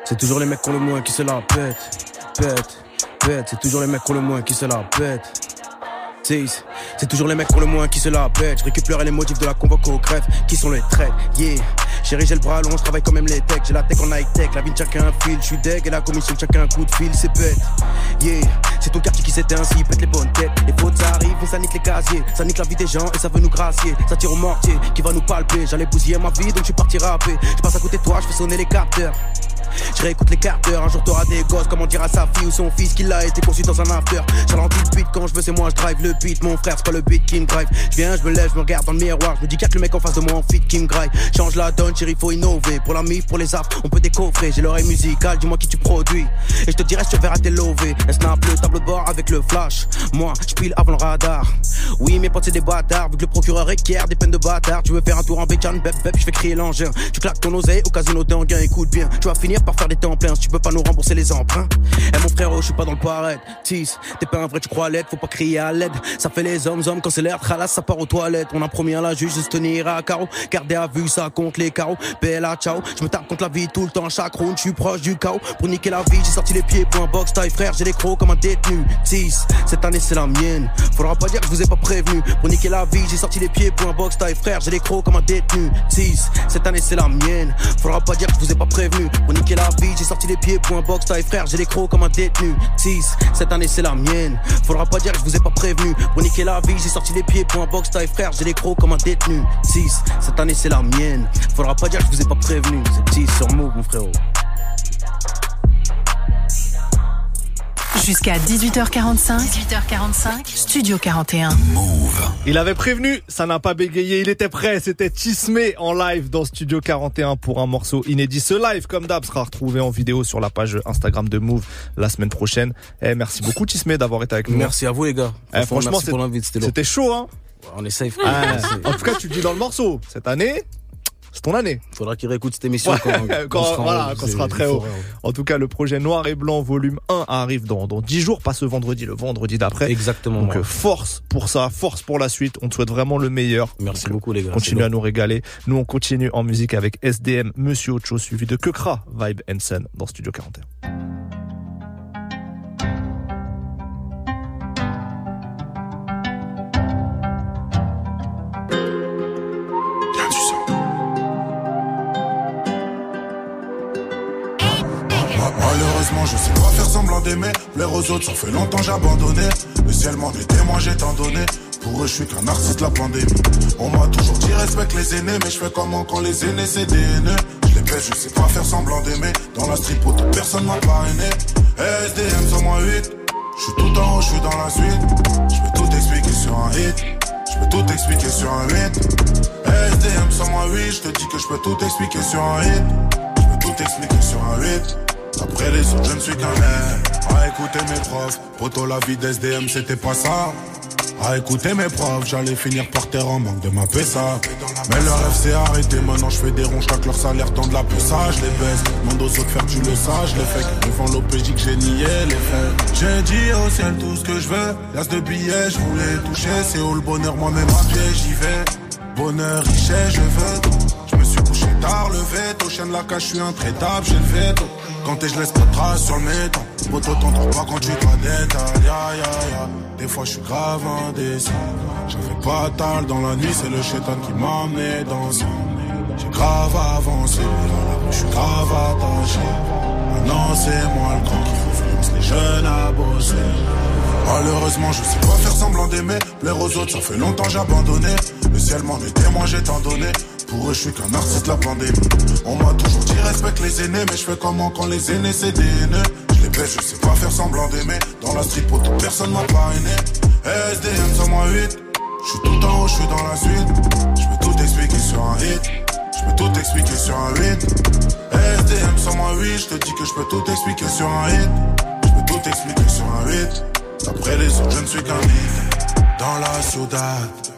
C'est toujours les mecs qui ont le moins qui se la pètent. Pète, pète. C'est toujours les mecs qui ont le moins qui se la. Tease. C'est toujours les mecs ont le moins qui se la pètent. Je récupère les motifs de la convoque au crève. Qui sont les traits, yeah. Chérie, j'ai le bras long, je travaille quand même les techs. J'ai la tech en high-tech, la vie de chacun un fil. Je suis deg et la commission de chacun un coup de fil, c'est bête. Yeah, c'est ton quartier qui s'était ainsi, pète les bonnes têtes. Les fautes ça arrive, mais ça nique les casiers. Ça nique la vie des gens et ça veut nous gracier. Ça tire au mortier qui va nous palper. J'allais bousiller ma vie donc je suis parti rapper. Je passe à côté de toi, je fais sonner les capteurs. Je réécoute les carteurs, un jour t'auras des gosses, comment dire à sa fille ou son fils qu'il a été conçu dans un after. J'alentis le beat quand je veux, c'est moi, je drive le beat, mon frère, c'est pas le beat qui me drive. Je viens, je me lève, je me regarde dans le miroir, je me dis qu'il le mec en face de moi en fit qui me. Change la donne, chérie, faut innover. Pour la mif, pour les affres, on peut décoffrer. J'ai l'oreille musicale, dis-moi qui tu produis. Et je te dirai, je te verrai lovés. Un snap le tableau de bord avec le flash. Moi, je pile avant le radar. Oui, mes potes, c'est des bâtards, vu que le procureur requiert des peines de bâtard. Tu veux faire un tour en bécane, bep, bep, je fais crier l'engin. Tu claques ton oseille au casino d'Anguin, écoute bien. Tu vas finir par faire des temps pleins si tu peux pas nous rembourser les emprunts. Eh mon frère, je suis pas dans le pareil. Tis, t'es pas un vrai, tu crois l'aide, faut pas crier à l'aide. Ça fait les hommes, hommes, quand c'est l'air, tralas, ça part aux toilettes. On a promis à la juge de se tenir à carreau. Garder à vue, ça compte les carreaux. Bella, ciao. Je me tape contre la vie tout le temps, chaque round, je suis proche du chaos. Pour niquer la vie, j'ai sorti les pieds pour un box taille, frère, j'ai les crocs comme un détenu. Tis, cette année c'est la mienne. Faudra pas dire que je vous ai pas prévenu. Pour niquer la vie, j'ai sorti les pieds pour un box taille, frère, j'ai les crocs comme un détenu. Tis, cette année c'est la mienne. Faudra pas dire que je vous ai pas prévenu. Pour la vie, j'ai sorti les pieds pour un box taille, frère, j'ai les crocs comme un détenu. Tis, cette année c'est la mienne. Faudra pas dire que je vous ai pas prévenu. Pour niquer la vie, j'ai sorti les pieds pour un box taille, frère, j'ai les crocs comme un détenu. Tis, cette année c'est la mienne. Faudra pas dire que je vous ai pas prévenu. C'est Tis sur Move, mon frérot. Jusqu'à 18h45. 18h45. Studio 41. Il avait prévenu, ça n'a pas bégayé, il était prêt, c'était Tismé en live dans Studio 41 pour un morceau inédit. Ce live, comme d'hab, sera retrouvé en vidéo sur la page Instagram de Move la semaine prochaine. Eh, merci beaucoup Tismé d'avoir été avec nous. Merci à vous, les gars. Eh, franchement, c'était chaud, hein On est safe. Ah, Merci. En tout cas, tu le dis dans le morceau. Cette année, c'est ton année. Faudra qu'il réécoute cette émission Ouais, quand, quand- on sera voilà, quand très haut. En tout cas, le projet Noir et Blanc volume 1 arrive dans, dans 10 jours, pas ce vendredi, le vendredi d'après. Exactement. Donc ouais. euh, force pour ça, force pour la suite. On te souhaite vraiment le meilleur. Merci beaucoup, les gars. Continue à nous régaler. Nous, on continue en musique avec SDM, Monsieur Ocho, suivi de Kekra, Vibe Henson dans Studio 41. Malheureusement, je sais pas faire semblant d'aimer. Plaire aux autres, ça fait longtemps j'ai. Le ciel m'en est témoin, j'ai tant donné. Pour eux, je suis qu'un artiste, la pandémie. On m'a toujours dit respecte les aînés, mais je fais comment quand les aînés c'est des haineux. Je les baisse, je sais pas faire semblant d'aimer. Dans la pour personne m'a parrainé. SDM sur moi 8. Je suis tout en haut, je suis dans la suite. Je peux tout expliquer sur un hit. Je peux tout expliquer sur un 8. SDM sur moi 8. Je te dis que je peux tout expliquer sur un hit. Je peux tout expliquer sur un 8. Après les autres, je ne suis qu'un air. À écouter mes profs, poto la vie d'SDM, c'était pas ça. À écouter mes profs, j'allais finir par terre en manque de ma PSA. Mais leur rêve s'est arrêté, maintenant je fais des ronds, chaque leur salaire tend de la ça, je les baisse. Demande aux autres faire, tu le saches, les faits. Devant l'OPJ que j'ai nié les faits. J'ai dit au ciel tout ce que je veux. L'as de billets, je voulais toucher. C'est où le bonheur, moi-même j'y vais. Bonheur, richesse, je veux tard, le veto. Chien de la cage, je suis intraitable, j'ai le veto. Quand je laisse pas de traces sur le métal. Poto, t'en trouves pas quand tu détail. Ya, ya, ya. Des fois, je suis grave indécis. J'avais pas tal dans la nuit, c'est le chétan qui m'a amené dans ça. J'ai grave avancé, je suis grave attaché. Maintenant, c'est moi le grand qui influence les jeunes à bosser. Malheureusement, je sais pas faire semblant d'aimer. Plaire aux autres, ça fait longtemps j'ai abandonné. Le ciel m'en est témoin, j'ai tant donné. Pour eux, je suis qu'un artiste de la pandémie. On m'a toujours dit respecte les aînés, mais je fais comment quand les aînés c'est des haineux. Je les baisse, je sais pas faire semblant d'aimer. Dans la pour toute personne m'a parrainé. SDM sur moi 8. Je suis tout en haut, je suis dans la suite. Je peux tout expliquer sur un hit. Je peux tout expliquer sur un 8. SDM sur moi 8. Je te dis que je peux tout expliquer sur un hit. Je peux tout expliquer sur un 8. Après les autres, je ne suis qu'un hit. Dans la ciudad.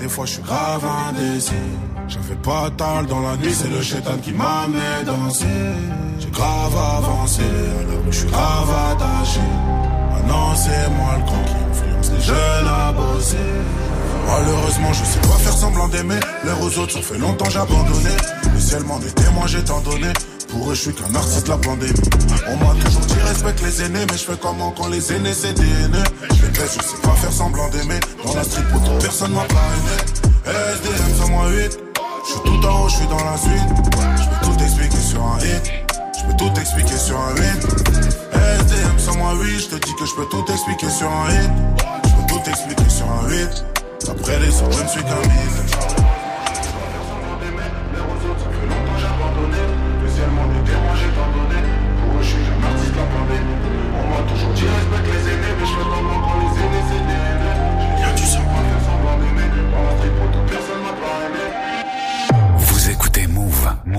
Des fois, je suis grave indécis. J'avais pas tal dans la nuit, c'est le chétan qui m'a amené danser. J'ai grave avancé, à la rue, je suis grave attaché. Maintenant, c'est moi le grand qui influence les jeunes à bosser. Malheureusement, je sais pas faire semblant d'aimer. Les aux autres, ça fait longtemps j'ai abandonné. Le ciel m'en est témoin, j'ai tant donné. Pour eux, je suis qu'un artiste de la pandémie. On m'a toujours dit respecte les aînés, mais je fais comment quand les aînés c'est des aînés? Je les baisse, je sais pas faire semblant d'aimer. Dans la street, pour personne m'a parrainé. SDM 108, je suis tout en haut, je suis dans la suite. Je peux tout expliquer sur un hit. Je peux tout expliquer sur un hit. SDM 108, je te dis que je peux tout expliquer sur un hit. Je peux tout expliquer sur un hit. Après les autres, je ne suis qu'un.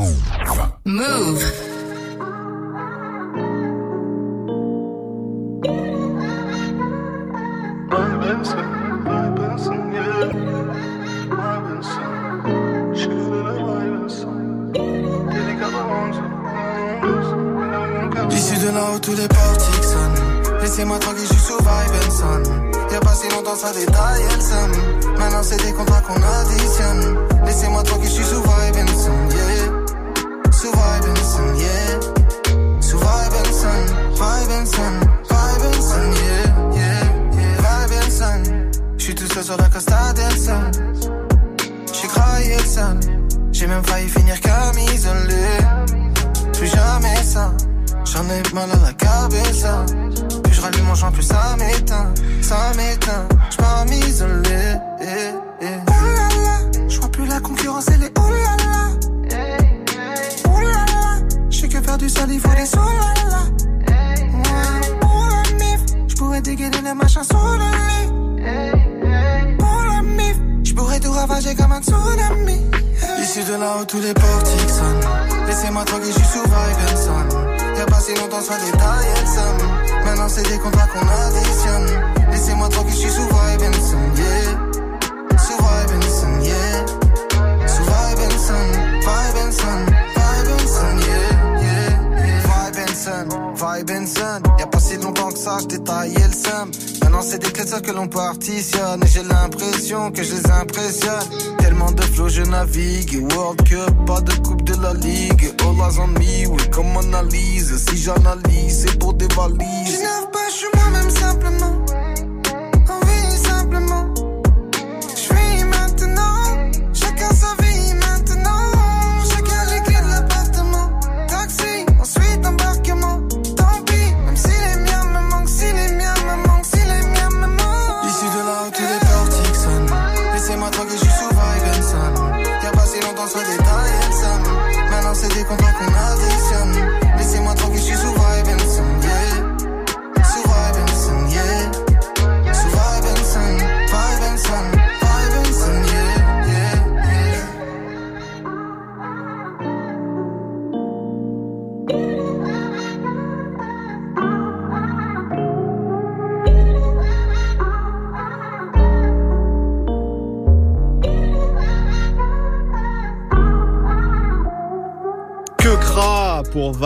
Move. Move. De là où tous les portiques sonnent. Laissez-moi tranquille, je suis sous vibe. Y'a pas si longtemps, ça détaille, elle somme. Maintenant, c'est des contrats qu'on additionne. Laissez-moi tranquille, je suis sous vibe yeah. Son. J'suis tout seul sur la Costa del Sol. Le sol. J'ai même failli finir comme isolé. Plus jamais ça. J'en ai mal à la cabeza. Plus je rallume mon joint, plus ça m'éteint. Ça m'éteint. J'pars m'isoler. Eh, eh. Oh là là. J'vois plus la concurrence, elle est oh là là. Faire du sale, il faut des oh là. Pour la mif. J'pourrais dégainer les machins sous le lit. Pour la mif. J'pourrais tout ravager comme un tsunami. Issu de là où tous les portiques sonnent. Laissez-moi tranquille, j'suis sous vibe. Y'a pas si longtemps, détaille, elle somme. Maintenant, c'est des contrats qu'on additionne. Laissez-moi tranquille, j'suis sous vibe yeah. Sous vibe yeah. Sous vibe vibe vibe and son. Y'a pas si longtemps que ça, j'détaillais le somme. Maintenant, c'est des clés que l'on partitionne. Et j'ai l'impression que je les impressionne. Tellement de flow, je navigue. World Cup, pas de coupe de la ligue. All eyes on me, oui, comme analyse. Si j'analyse, c'est pour des valises. J'énerve pas, je suis moi-même simplement.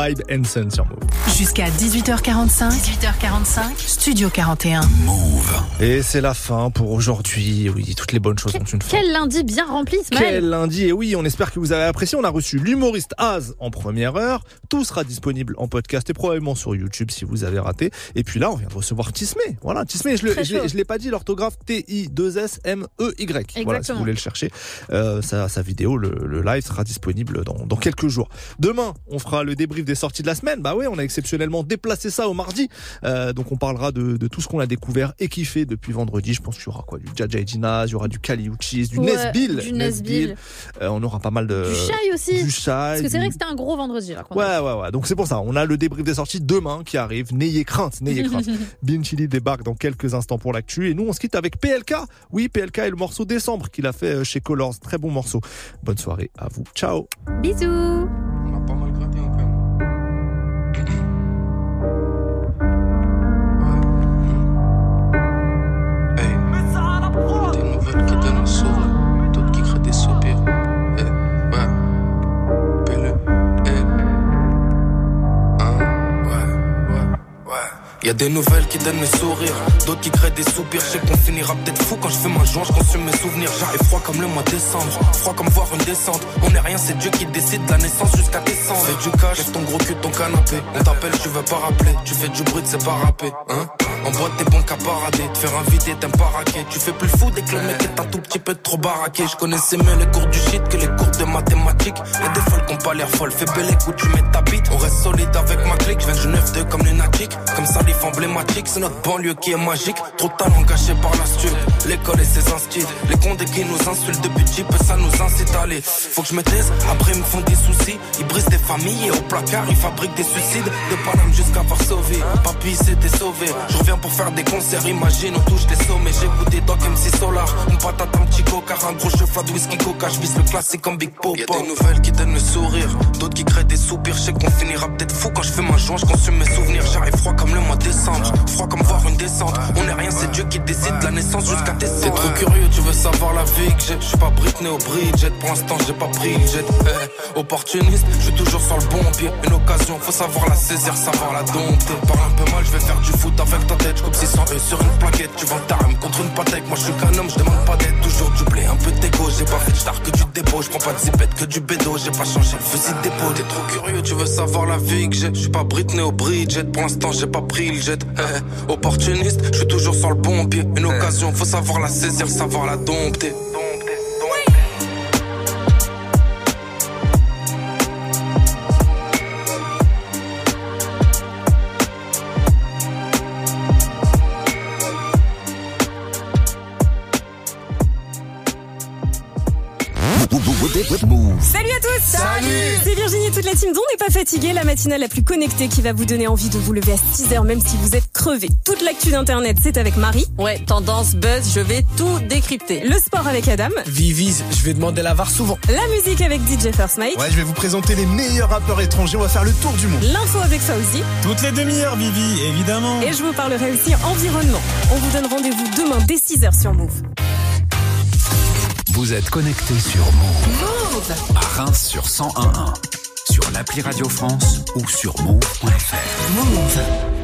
Vibe sur Move. Jusqu'à 18h45. 18h45. Studio 41. Et c'est la fin pour aujourd'hui. Oui, toutes les bonnes choses ont une fin. Quel lundi bien rempli, Ismaël. Quel lundi Et oui, on espère que vous avez apprécié. On a reçu l'humoriste Az en première heure. Tout sera disponible en podcast et probablement sur YouTube si vous avez raté. Et puis là, on vient de recevoir Tismé. Voilà, Tismé, je ne l'ai pas dit, l'orthographe T-I-2-S-M-E-Y. Voilà, si Exactement. vous voulez le chercher. Euh, sa, sa vidéo, le, le live sera disponible dans, dans quelques jours. Demain, on fera le débrief des sorties de la semaine. Bah oui, on a exceptionnellement déplacé ça au mardi. Euh, donc on parlera de, de tout ce qu'on a découvert et kiffé depuis vendredi. Je pense qu'il y aura quoi? Du Jaja il y aura du Kali Uchis, du Ouais, Nesbill. du Nesbill. Euh, on aura pas mal de... Du chai aussi. Du chai. Parce que c'est vrai que c'était un gros vendredi là. a Ouais, ouais, ouais. Donc c'est pour ça. On a le débrief des sorties demain qui arrive. N'ayez crainte, n'ayez crainte. Bin Chili débarque dans quelques instants pour l'actu. Et nous, on se quitte avec PLK. Oui, PLK et le morceau Décembre qu'il a fait euh, chez Colors. Très bon morceau. Bonne soirée à vous. Ciao. Bisous. Y a des nouvelles qui donnent le sourire, d'autres qui créent des soupirs. Je sais qu'on finira peut-être fou quand je fais ma joint, je consume mes souvenirs. J'arrive froid comme le mois de décembre, froid comme voir une descente. On est rien, c'est Dieu qui décide de la naissance jusqu'à décembre. Fais du cash, ton gros cul ton canapé. On t'appelle, tu veux pas rappeler. Tu fais du bruit, c'est pas rapper, hein. En boîte, t'es bon qu'à parader. Te faire inviter, pas raquer. Tu fais plus le fou dès que le mec est un tout petit peu trop baraqué. Je connaissais mieux les cours du shit que les cours de mathématiques. Y'a des folles qui ont pas l'air folles. Fais belle où tu mets ta bite. On reste solide avec ma clique. Je viens du 9-2 comme lunatique. Comme salif emblématique. C'est notre banlieue qui est magique. Trop de talent gâché par la stule. L'école et ses instits. Les condés qui nous insultent depuis petit peu, ça nous incite à aller. Faut que je me taise. Après, ils me font des soucis. Ils brisent des familles et au placard, ils fabriquent des suicides. De Paname jusqu'à Varsovie. Papy s'était sauvé. Je reviens pour faire des concerts. Imagine, on touche les sommets. J'écoute des Doc MC Solar. On patate un petit coca. Un gros cheval de whisky coca. Je vise le classique comme Big Pop. Y'a des nouvelles qui donnent le sourire. D'autres qui créent des soupirs. Je sais qu'on finira peut-être fou quand je fais ma joint. Je consume mes souvenirs. J'arrive froid comme le mois de décembre. Froid comme voir une descente. On est rien, c'est Dieu qui décide de la naissance jusqu'à décembre. T'es trop curieux, tu veux savoir la vie que j'ai. Je suis pas Britney au Bridget. Pour l'instant, j'ai pas pris le jet. Eh, opportuniste, je suis toujours sur le bon pied. Une occasion, faut savoir la saisir, savoir la dompter. Parle un peu mal, je vais faire du foot avec ta tête. Je coupe 600 E sur une plaquette. Tu vends ta rame contre une pâtèque. Moi, je suis qu'un homme, je demande pas d'aide. Toujours du blé, un peu d'égo. J'ai pas fait de star que du dépôt. Je prends pas de zipette que du bédo. J'ai pas changé le fusil d'épaule. T'es trop curieux, tu veux savoir la vie que j'ai. Je suis pas Britney au Bridget. Pour l'instant, j'ai pas pris le jet. Eh, opportuniste, je suis toujours sur le bon pied. Une occasion, faut savoir la saisir, savoir la dompter. Salut à tous Salut C'est Virginie et toute la team dont n'est pas fatiguée, la matinale la plus connectée qui va vous donner envie de vous lever à 6h même si vous êtes crevé. Toute l'actu d'internet, c'est avec Marie. Ouais, tendance, buzz, je vais tout décrypter. Le sport avec Adam. Vivis, je vais demander la VAR souvent. La musique avec DJ First Mike. Ouais, je vais vous présenter les meilleurs rappeurs étrangers. On va faire le tour du monde. L'info avec Fauzi. Toutes les demi-heures, Vivi, évidemment. Et je vous parlerai aussi environnement. On vous donne rendez-vous demain dès 6h sur Move. Vous êtes connecté sur Move. À Reims sur 1011. Sur l'appli Radio France ou sur move.fr. Move.